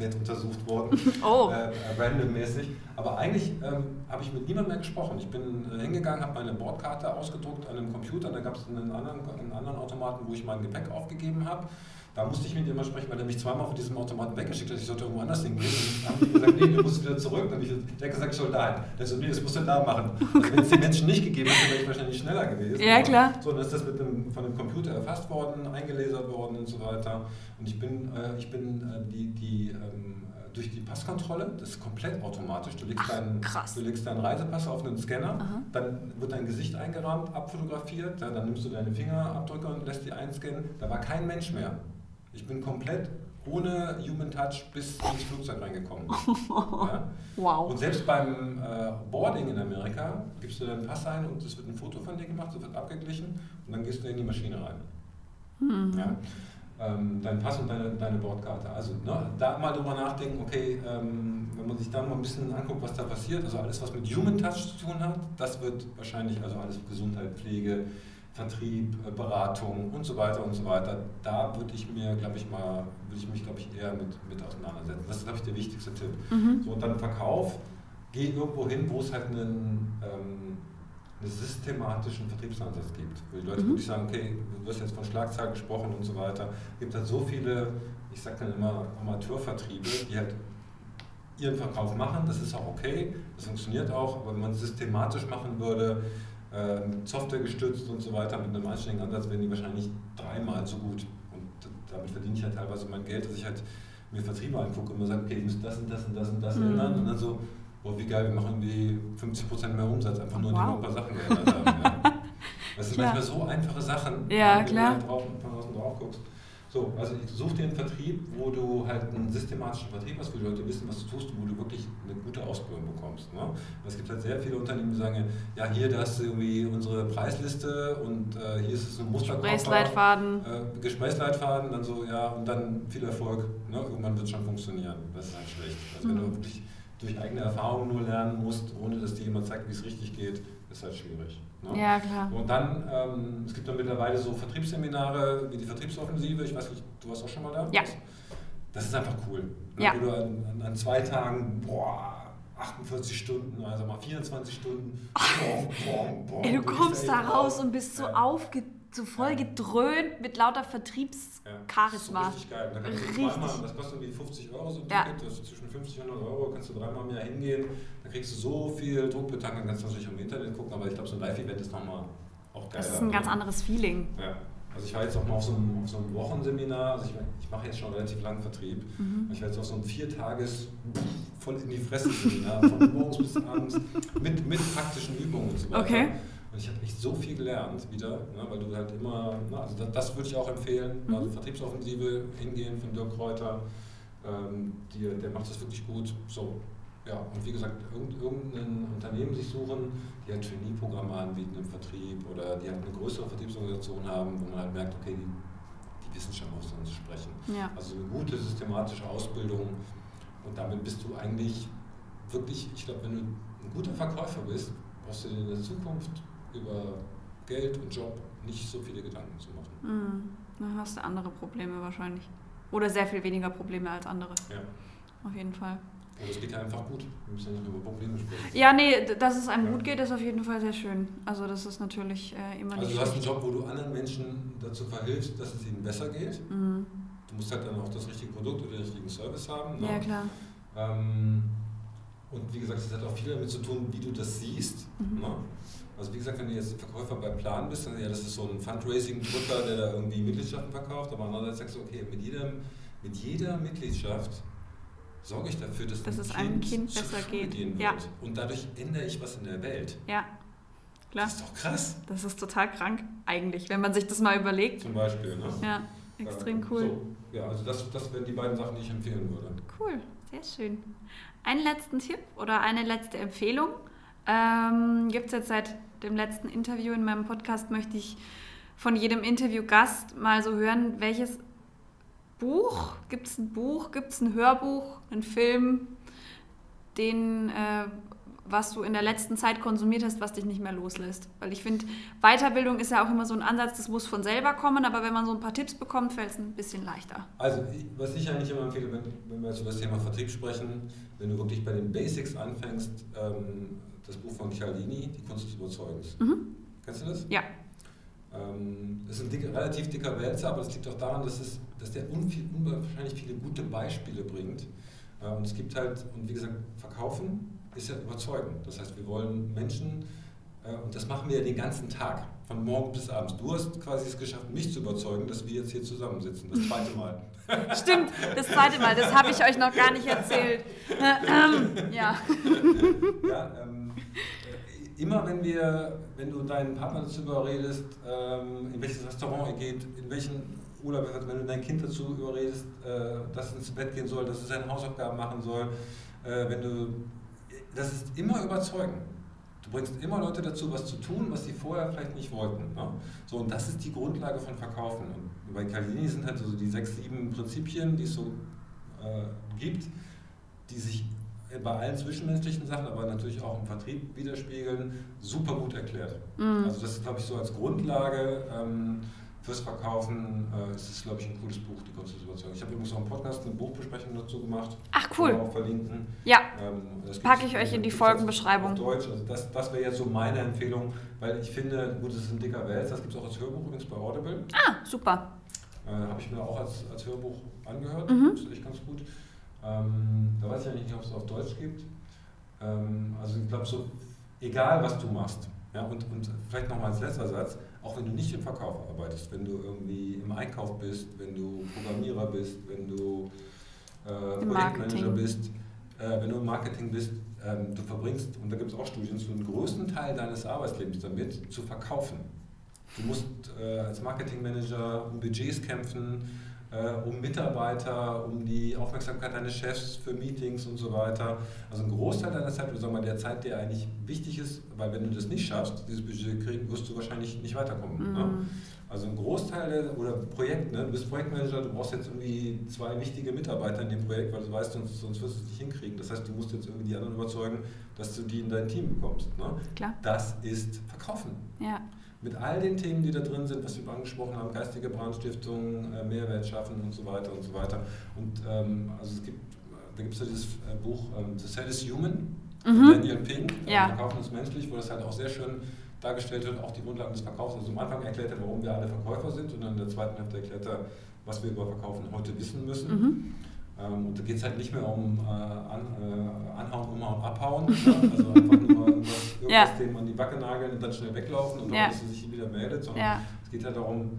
nett untersucht worden, oh. äh, randommäßig. Aber eigentlich ähm, habe ich mit niemandem mehr gesprochen. Ich bin äh, hingegangen, habe meine Bordkarte ausgedruckt an einem Computer, da gab es einen anderen, einen anderen Automaten, wo ich mein Gepäck aufgegeben habe. Da musste ich mit ihm mal sprechen, weil er mich zweimal von diesem Automaten weggeschickt hat, ich sollte irgendwo anders hingehen. Und dann haben die gesagt, nee, du musst wieder zurück. Und ich, der hat gesagt, hin. Der so, nee, das musst du da machen. Also wenn es die Menschen nicht gegeben hätte, wäre ich wahrscheinlich schneller gewesen. Ja, klar. So, dann ist das mit dem, von dem Computer erfasst worden, eingelesert worden und so weiter. Und ich bin, äh, ich bin äh, die, die ähm, durch die Passkontrolle, das ist komplett automatisch. Du legst, Ach, deinen, du legst deinen Reisepass auf einen Scanner, Aha. dann wird dein Gesicht eingerahmt, abfotografiert, ja, dann nimmst du deine Fingerabdrücke und lässt die einscannen. Da war kein Mensch mehr. Ich bin komplett ohne Human Touch bis ins Flugzeug reingekommen. ja. Wow. Und selbst beim äh, Boarding in Amerika gibst du deinen Pass ein und es wird ein Foto von dir gemacht, es wird abgeglichen und dann gehst du in die Maschine rein. Mhm. Ja ähm, deinen Pass und deine, deine Bordkarte. Also ne, da mal drüber nachdenken, okay, ähm, wenn man sich da mal ein bisschen anguckt, was da passiert, also alles, was mit Human Touch zu tun hat, das wird wahrscheinlich, also alles Gesundheit, Pflege, Vertrieb, äh, Beratung und so weiter und so weiter, da würde ich mir, glaube ich mal, würde ich mich, glaube ich, eher mit, mit auseinandersetzen. Das ist, glaube ich, der wichtigste Tipp. Mhm. So, und dann Verkauf, geh irgendwo hin, wo es halt einen ähm, einen systematischen Vertriebsansatz gibt, wo die Leute mhm. wirklich sagen, okay, du hast jetzt von Schlagzeilen gesprochen und so weiter. Es gibt halt so viele, ich sage dann immer Amateurvertriebe, die halt ihren Verkauf machen, das ist auch okay, das funktioniert auch, aber wenn man es systematisch machen würde, äh, Software gestützt und so weiter, mit einem anständigen Ansatz, wären die wahrscheinlich dreimal so gut. Und damit verdiene ich halt teilweise mein Geld, dass ich halt mir Vertriebe angucke und mir sage, okay, die müssen das und das und das und das mhm. ändern und dann so, boah, wie geil, wir machen die 50% mehr Umsatz, einfach nur, wow. indem wir ein paar Sachen geändert haben. Ja. Das sind klar. manchmal so einfache Sachen, ja, wenn du drauf, von außen drauf guckst. So, also ich suche dir einen Vertrieb, wo du halt einen systematischen Vertrieb hast, wo die Leute wissen, was du tust und wo du wirklich eine gute Ausbildung bekommst. Ne? Es gibt halt sehr viele Unternehmen, die sagen, ja hier, da hast du irgendwie unsere Preisliste und äh, hier ist es ein Musterkoffer. Gesprächsleitfaden. Äh, Gesprächsleitfaden, dann so, ja, und dann viel Erfolg. Ne? Irgendwann wird es schon funktionieren. Das ist halt schlecht. Also mhm. wenn du wirklich durch eigene Erfahrung nur lernen musst, ohne dass dir jemand sagt, wie es richtig geht, ist halt schwierig. Ne? Ja, klar. Und dann, ähm, es gibt dann mittlerweile so Vertriebsseminare wie die Vertriebsoffensive, ich weiß nicht, du warst auch schon mal da? Ja. Das ist einfach cool. Ne? Ja. Wo du an, an, an, zwei Tagen, boah, 48 Stunden, also mal 24 Stunden. Boom, boom, boom, Ey, du kommst da raus und bist so ja. aufgedreht so voll gedröhnt mit lauter Vertriebscharisma. Ja, richtig geil. Da kannst du richtig. zweimal, das kostet irgendwie 50 Euro so ein ja. Ticket, also zwischen 50 und 100 Euro, kannst du dreimal im Jahr hingehen, da kriegst du so viel Druck betankt, dann kannst du natürlich im Internet gucken, aber ich glaube, so ein Live-Event ist nochmal auch geil. Das ist ein ganz anderes Feeling. Ja. Also ich war jetzt auch mal auf so einem, auf so einem Wochenseminar, also ich, ich mache jetzt schon relativ langen Vertrieb, mhm. ich war jetzt auf so einem Viertages voll in die Fresse Seminar, von morgens bis abends, mit, mit praktischen Übungen und so weiter. Okay. Ich habe echt so viel gelernt wieder, ne, weil du halt immer, na, also das, das, würde ich auch empfehlen, mhm. also Vertriebsoffensive hingehen von Dirk Kräuter, ähm, die, der macht das wirklich gut. So, ja, und wie gesagt, irgendein Unternehmen sich suchen, die halt Trainee-Programme anbieten im Vertrieb oder die halt eine größere Vertriebsorganisation haben, wo man halt merkt, okay, die, die wissen schon, wovon sie sprechen. Ja. Also eine gute systematische Ausbildung und damit bist du eigentlich wirklich, ich glaube, wenn du ein guter Verkäufer bist, brauchst du in der Zukunft über Geld und Job nicht so viele Gedanken zu machen. Mhm. Dann hast du andere Probleme wahrscheinlich. Oder sehr viel weniger Probleme als andere. Ja. Auf jeden Fall. Aber es geht ja einfach gut. Wir müssen ja nicht über Probleme sprechen. Ja, nee, dass es einem ja. gut geht, ist auf jeden Fall sehr schön. Also das ist natürlich äh, immer Also du hast einen Job, wo du anderen Menschen dazu verhilfst, dass es ihnen besser geht. Mhm. Du musst halt dann auch das richtige Produkt oder den richtigen Service haben. Ne? Ja, klar. Ähm, und wie gesagt, es hat auch viel damit zu tun, wie du das siehst. Mhm. Ne? Also wie gesagt, wenn du jetzt Verkäufer bei Plan bist, dann ja, das ist so ein Fundraising-Drücker, der da irgendwie Mitgliedschaften verkauft, aber andererseits sagst du, okay, mit, jedem, mit jeder Mitgliedschaft sorge ich dafür, dass das es einem Kind besser geht. Gehen wird. Ja. Und dadurch ändere ich was in der Welt. Ja, klar. Das ist doch krass. Das ist total krank eigentlich, wenn man sich das mal überlegt. Zum Beispiel, ne? Ja, extrem cool. So, ja, also das, das wären die beiden Sachen, die ich empfehlen würde. Cool, sehr schön. Einen letzten Tipp oder eine letzte Empfehlung ähm, gibt es jetzt seit dem letzten Interview in meinem Podcast, möchte ich von jedem Interviewgast mal so hören, welches Buch, gibt es ein Buch, gibt es ein Hörbuch, einen Film, den, äh, was du in der letzten Zeit konsumiert hast, was dich nicht mehr loslässt. Weil ich finde, Weiterbildung ist ja auch immer so ein Ansatz, das muss von selber kommen, aber wenn man so ein paar Tipps bekommt, fällt es ein bisschen leichter. Also, was ich eigentlich immer empfehle, wenn, wenn wir jetzt über das Thema Vertrieb sprechen, wenn du wirklich bei den Basics anfängst, ähm, das Buch von Cialdini, Die Kunst des Überzeugens. Mhm. Kennst du das? Ja. Ähm, das ist ein dick, relativ dicker Wälzer, aber es liegt auch daran, dass, es, dass der unviel, unwahrscheinlich viele gute Beispiele bringt. Äh, und es gibt halt, und wie gesagt, verkaufen ist ja überzeugen. Das heißt, wir wollen Menschen, äh, und das machen wir ja den ganzen Tag, von morgen bis abends. Du hast quasi es geschafft, mich zu überzeugen, dass wir jetzt hier zusammensitzen, das zweite Mal. Stimmt, das zweite Mal, das habe ich euch noch gar nicht erzählt. ja. ja ähm, immer wenn wir, wenn du deinen Partner dazu überredest, ähm, in welches Restaurant er geht, in welchen Urlaub er hat, wenn du dein Kind dazu überredest, äh, dass es ins Bett gehen soll, dass es seine Hausaufgaben machen soll, äh, wenn du, das ist immer überzeugen. Du bringst immer Leute dazu, was zu tun, was sie vorher vielleicht nicht wollten. Ne? So, und das ist die Grundlage von Verkaufen. Und bei Caldini sind halt so die sechs, sieben Prinzipien, die es so äh, gibt, die sich bei allen zwischenmenschlichen Sachen, aber natürlich auch im Vertrieb widerspiegeln, super gut erklärt. Mhm. Also das ist, glaube ich, so als Grundlage ähm, fürs Verkaufen äh, ist es, glaube ich, ein cooles Buch, die Kunst des Überzeugens. Ich habe übrigens auch einen Podcast, eine Buchbesprechung dazu gemacht. Ach, cool. auch verlinken. Ja, ähm, packe ich euch in die Folgenbeschreibung. Auf Deutsch, also das, das wäre jetzt so meine Empfehlung, weil ich finde, gut, es ist ein dicker Wälzer, das gibt es auch als Hörbuch übrigens bei Audible. Ah, super. Äh, habe ich mir auch als, als Hörbuch angehört, mhm. das ist echt ganz gut. Ähm, da weiß ich eigentlich nicht, ob es auf Deutsch gibt. Ähm, also ich glaube so, egal was du machst, ja, und, und vielleicht nochmal als letzter Satz, auch wenn du nicht im Verkauf arbeitest, wenn du irgendwie im Einkauf bist, wenn du Programmierer bist, wenn du äh, Projektmanager bist, äh, wenn du im Marketing bist, ähm, du verbringst, und da gibt es auch Studien, so einen größten Teil deines Arbeitslebens damit zu verkaufen. Du musst äh, als Marketingmanager um Budgets kämpfen, um Mitarbeiter, um die Aufmerksamkeit deines Chefs für Meetings und so weiter. Also ein Großteil deiner Zeit, oder sagen wir mal der Zeit, der eigentlich wichtig ist, weil wenn du das nicht schaffst, dieses Budget kriegen, wirst du wahrscheinlich nicht weiterkommen. Ne? Mhm. Ne? Also ein Großteil oder Projekt, ne? du bist Projektmanager, du brauchst jetzt irgendwie zwei wichtige Mitarbeiter in dem Projekt, weil du weißt, sonst, sonst wirst du es nicht hinkriegen. Das heißt, du musst jetzt irgendwie die anderen überzeugen, dass du die in dein Team bekommst. Ne? Klar. Das ist Verkaufen. Ja mit all den Themen, die da drin sind, was wir angesprochen haben, geistige Brandstiftung, äh, Mehrwert schaffen und so weiter und so weiter. Und ähm, also es gibt, da gibt es ja dieses äh, Buch ähm, The is Human, mhm. Daniel Pink, ja. Verkaufen ist menschlich, wo das halt auch sehr schön dargestellt wird, auch die Grundlagen des Verkaufs. Also am Anfang erklärt er, warum wir alle Verkäufer sind und dann in der zweiten Hälfte erklärt er, was wir über Verkaufen heute wissen müssen. Mhm. Ähm, und da geht es halt nicht mehr um äh, an, äh, Anhauen, Umhauen, Abhauen. ja? Also einfach nur irgendwas, irgendwas ja. dem an die Backe nageln und dann schnell weglaufen und ja. hoffen, dass er sich wieder meldet, sondern ja. es geht halt darum,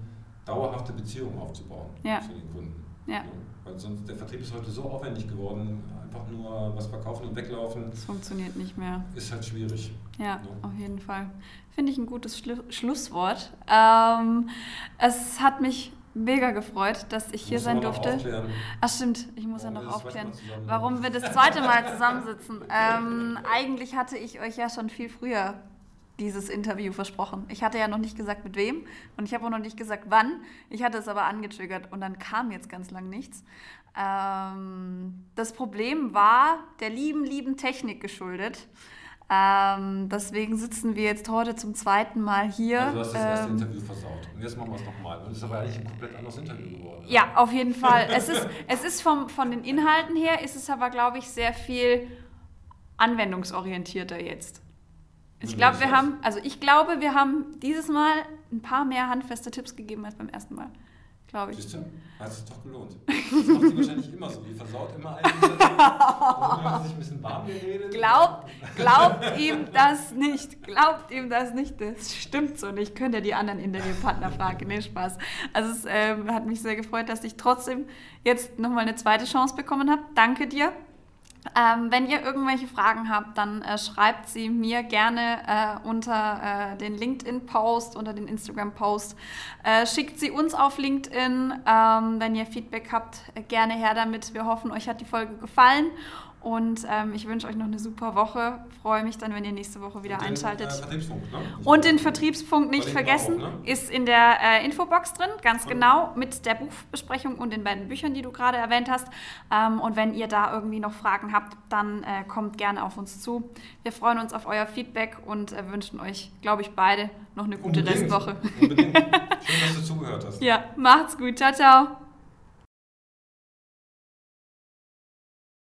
dauerhafte Beziehungen aufzubauen ja. zu den Kunden. Ja. Weil sonst der Vertrieb ist heute so aufwendig geworden, einfach nur was verkaufen und weglaufen. Das funktioniert nicht mehr. Ist halt schwierig. Ja, auf jeden Fall. Finde ich ein gutes Schlu Schlusswort. Ähm, es hat mich mega gefreut, dass ich hier sein durfte. Ach stimmt, ich muss warum ja noch aufklären, warum wir das zweite Mal zusammensitzen. Ähm, eigentlich hatte ich euch ja schon viel früher dieses Interview versprochen. Ich hatte ja noch nicht gesagt, mit wem und ich habe auch noch nicht gesagt, wann. Ich hatte es aber angetriggert und dann kam jetzt ganz lang nichts. Ähm, das Problem war der lieben, lieben Technik geschuldet. Ähm, deswegen sitzen wir jetzt heute zum zweiten Mal hier. Also du hast das erste ähm, Interview versaut. Und jetzt machen wir es nochmal. Und es ist aber eigentlich ein komplett anderes Interview geworden. Ja, auf jeden Fall. es ist, es ist vom, von den Inhalten her, ist es aber, glaube ich, sehr viel anwendungsorientierter jetzt. Ich glaube, wir haben, also ich glaube, wir haben dieses Mal ein paar mehr handfeste Tipps gegeben als beim ersten Mal glaube ich. Siehst du? Hat sich doch gelohnt. Das macht sie wahrscheinlich immer so. Die versaut immer einen. Wenn sich ein bisschen warm geredet. Glaubt, glaubt ihm das nicht. Glaubt ihm das nicht. Das stimmt so nicht. Könnt ihr die anderen Interviewpartner fragen. Nee, Spaß. Also es äh, hat mich sehr gefreut, dass ich trotzdem jetzt nochmal eine zweite Chance bekommen habe. Danke dir. Ähm, wenn ihr irgendwelche Fragen habt, dann äh, schreibt sie mir gerne äh, unter äh, den LinkedIn-Post, unter den Instagram-Post. Äh, schickt sie uns auf LinkedIn. Ähm, wenn ihr Feedback habt, äh, gerne her damit. Wir hoffen, euch hat die Folge gefallen. Und ähm, ich wünsche euch noch eine super Woche. Freue mich dann, wenn ihr nächste Woche wieder Und den, einschaltet. Äh, Vertriebsfunk, ne? Und den Vertriebspunkt nicht vergessen, auch, ne? ist in der äh, Infobox drin, ganz Cool. genau, mit der Buchbesprechung und den beiden Büchern, die du gerade erwähnt hast. Ähm, und wenn ihr da irgendwie noch Fragen habt, dann äh, kommt gerne auf uns zu. Wir freuen uns auf euer Feedback und äh, wünschen euch, glaube ich, beide noch eine gute Unbedingt. Restwoche. Unbedingt. Schön, dass du zugehört hast. Ja, macht's gut. Ciao, ciao.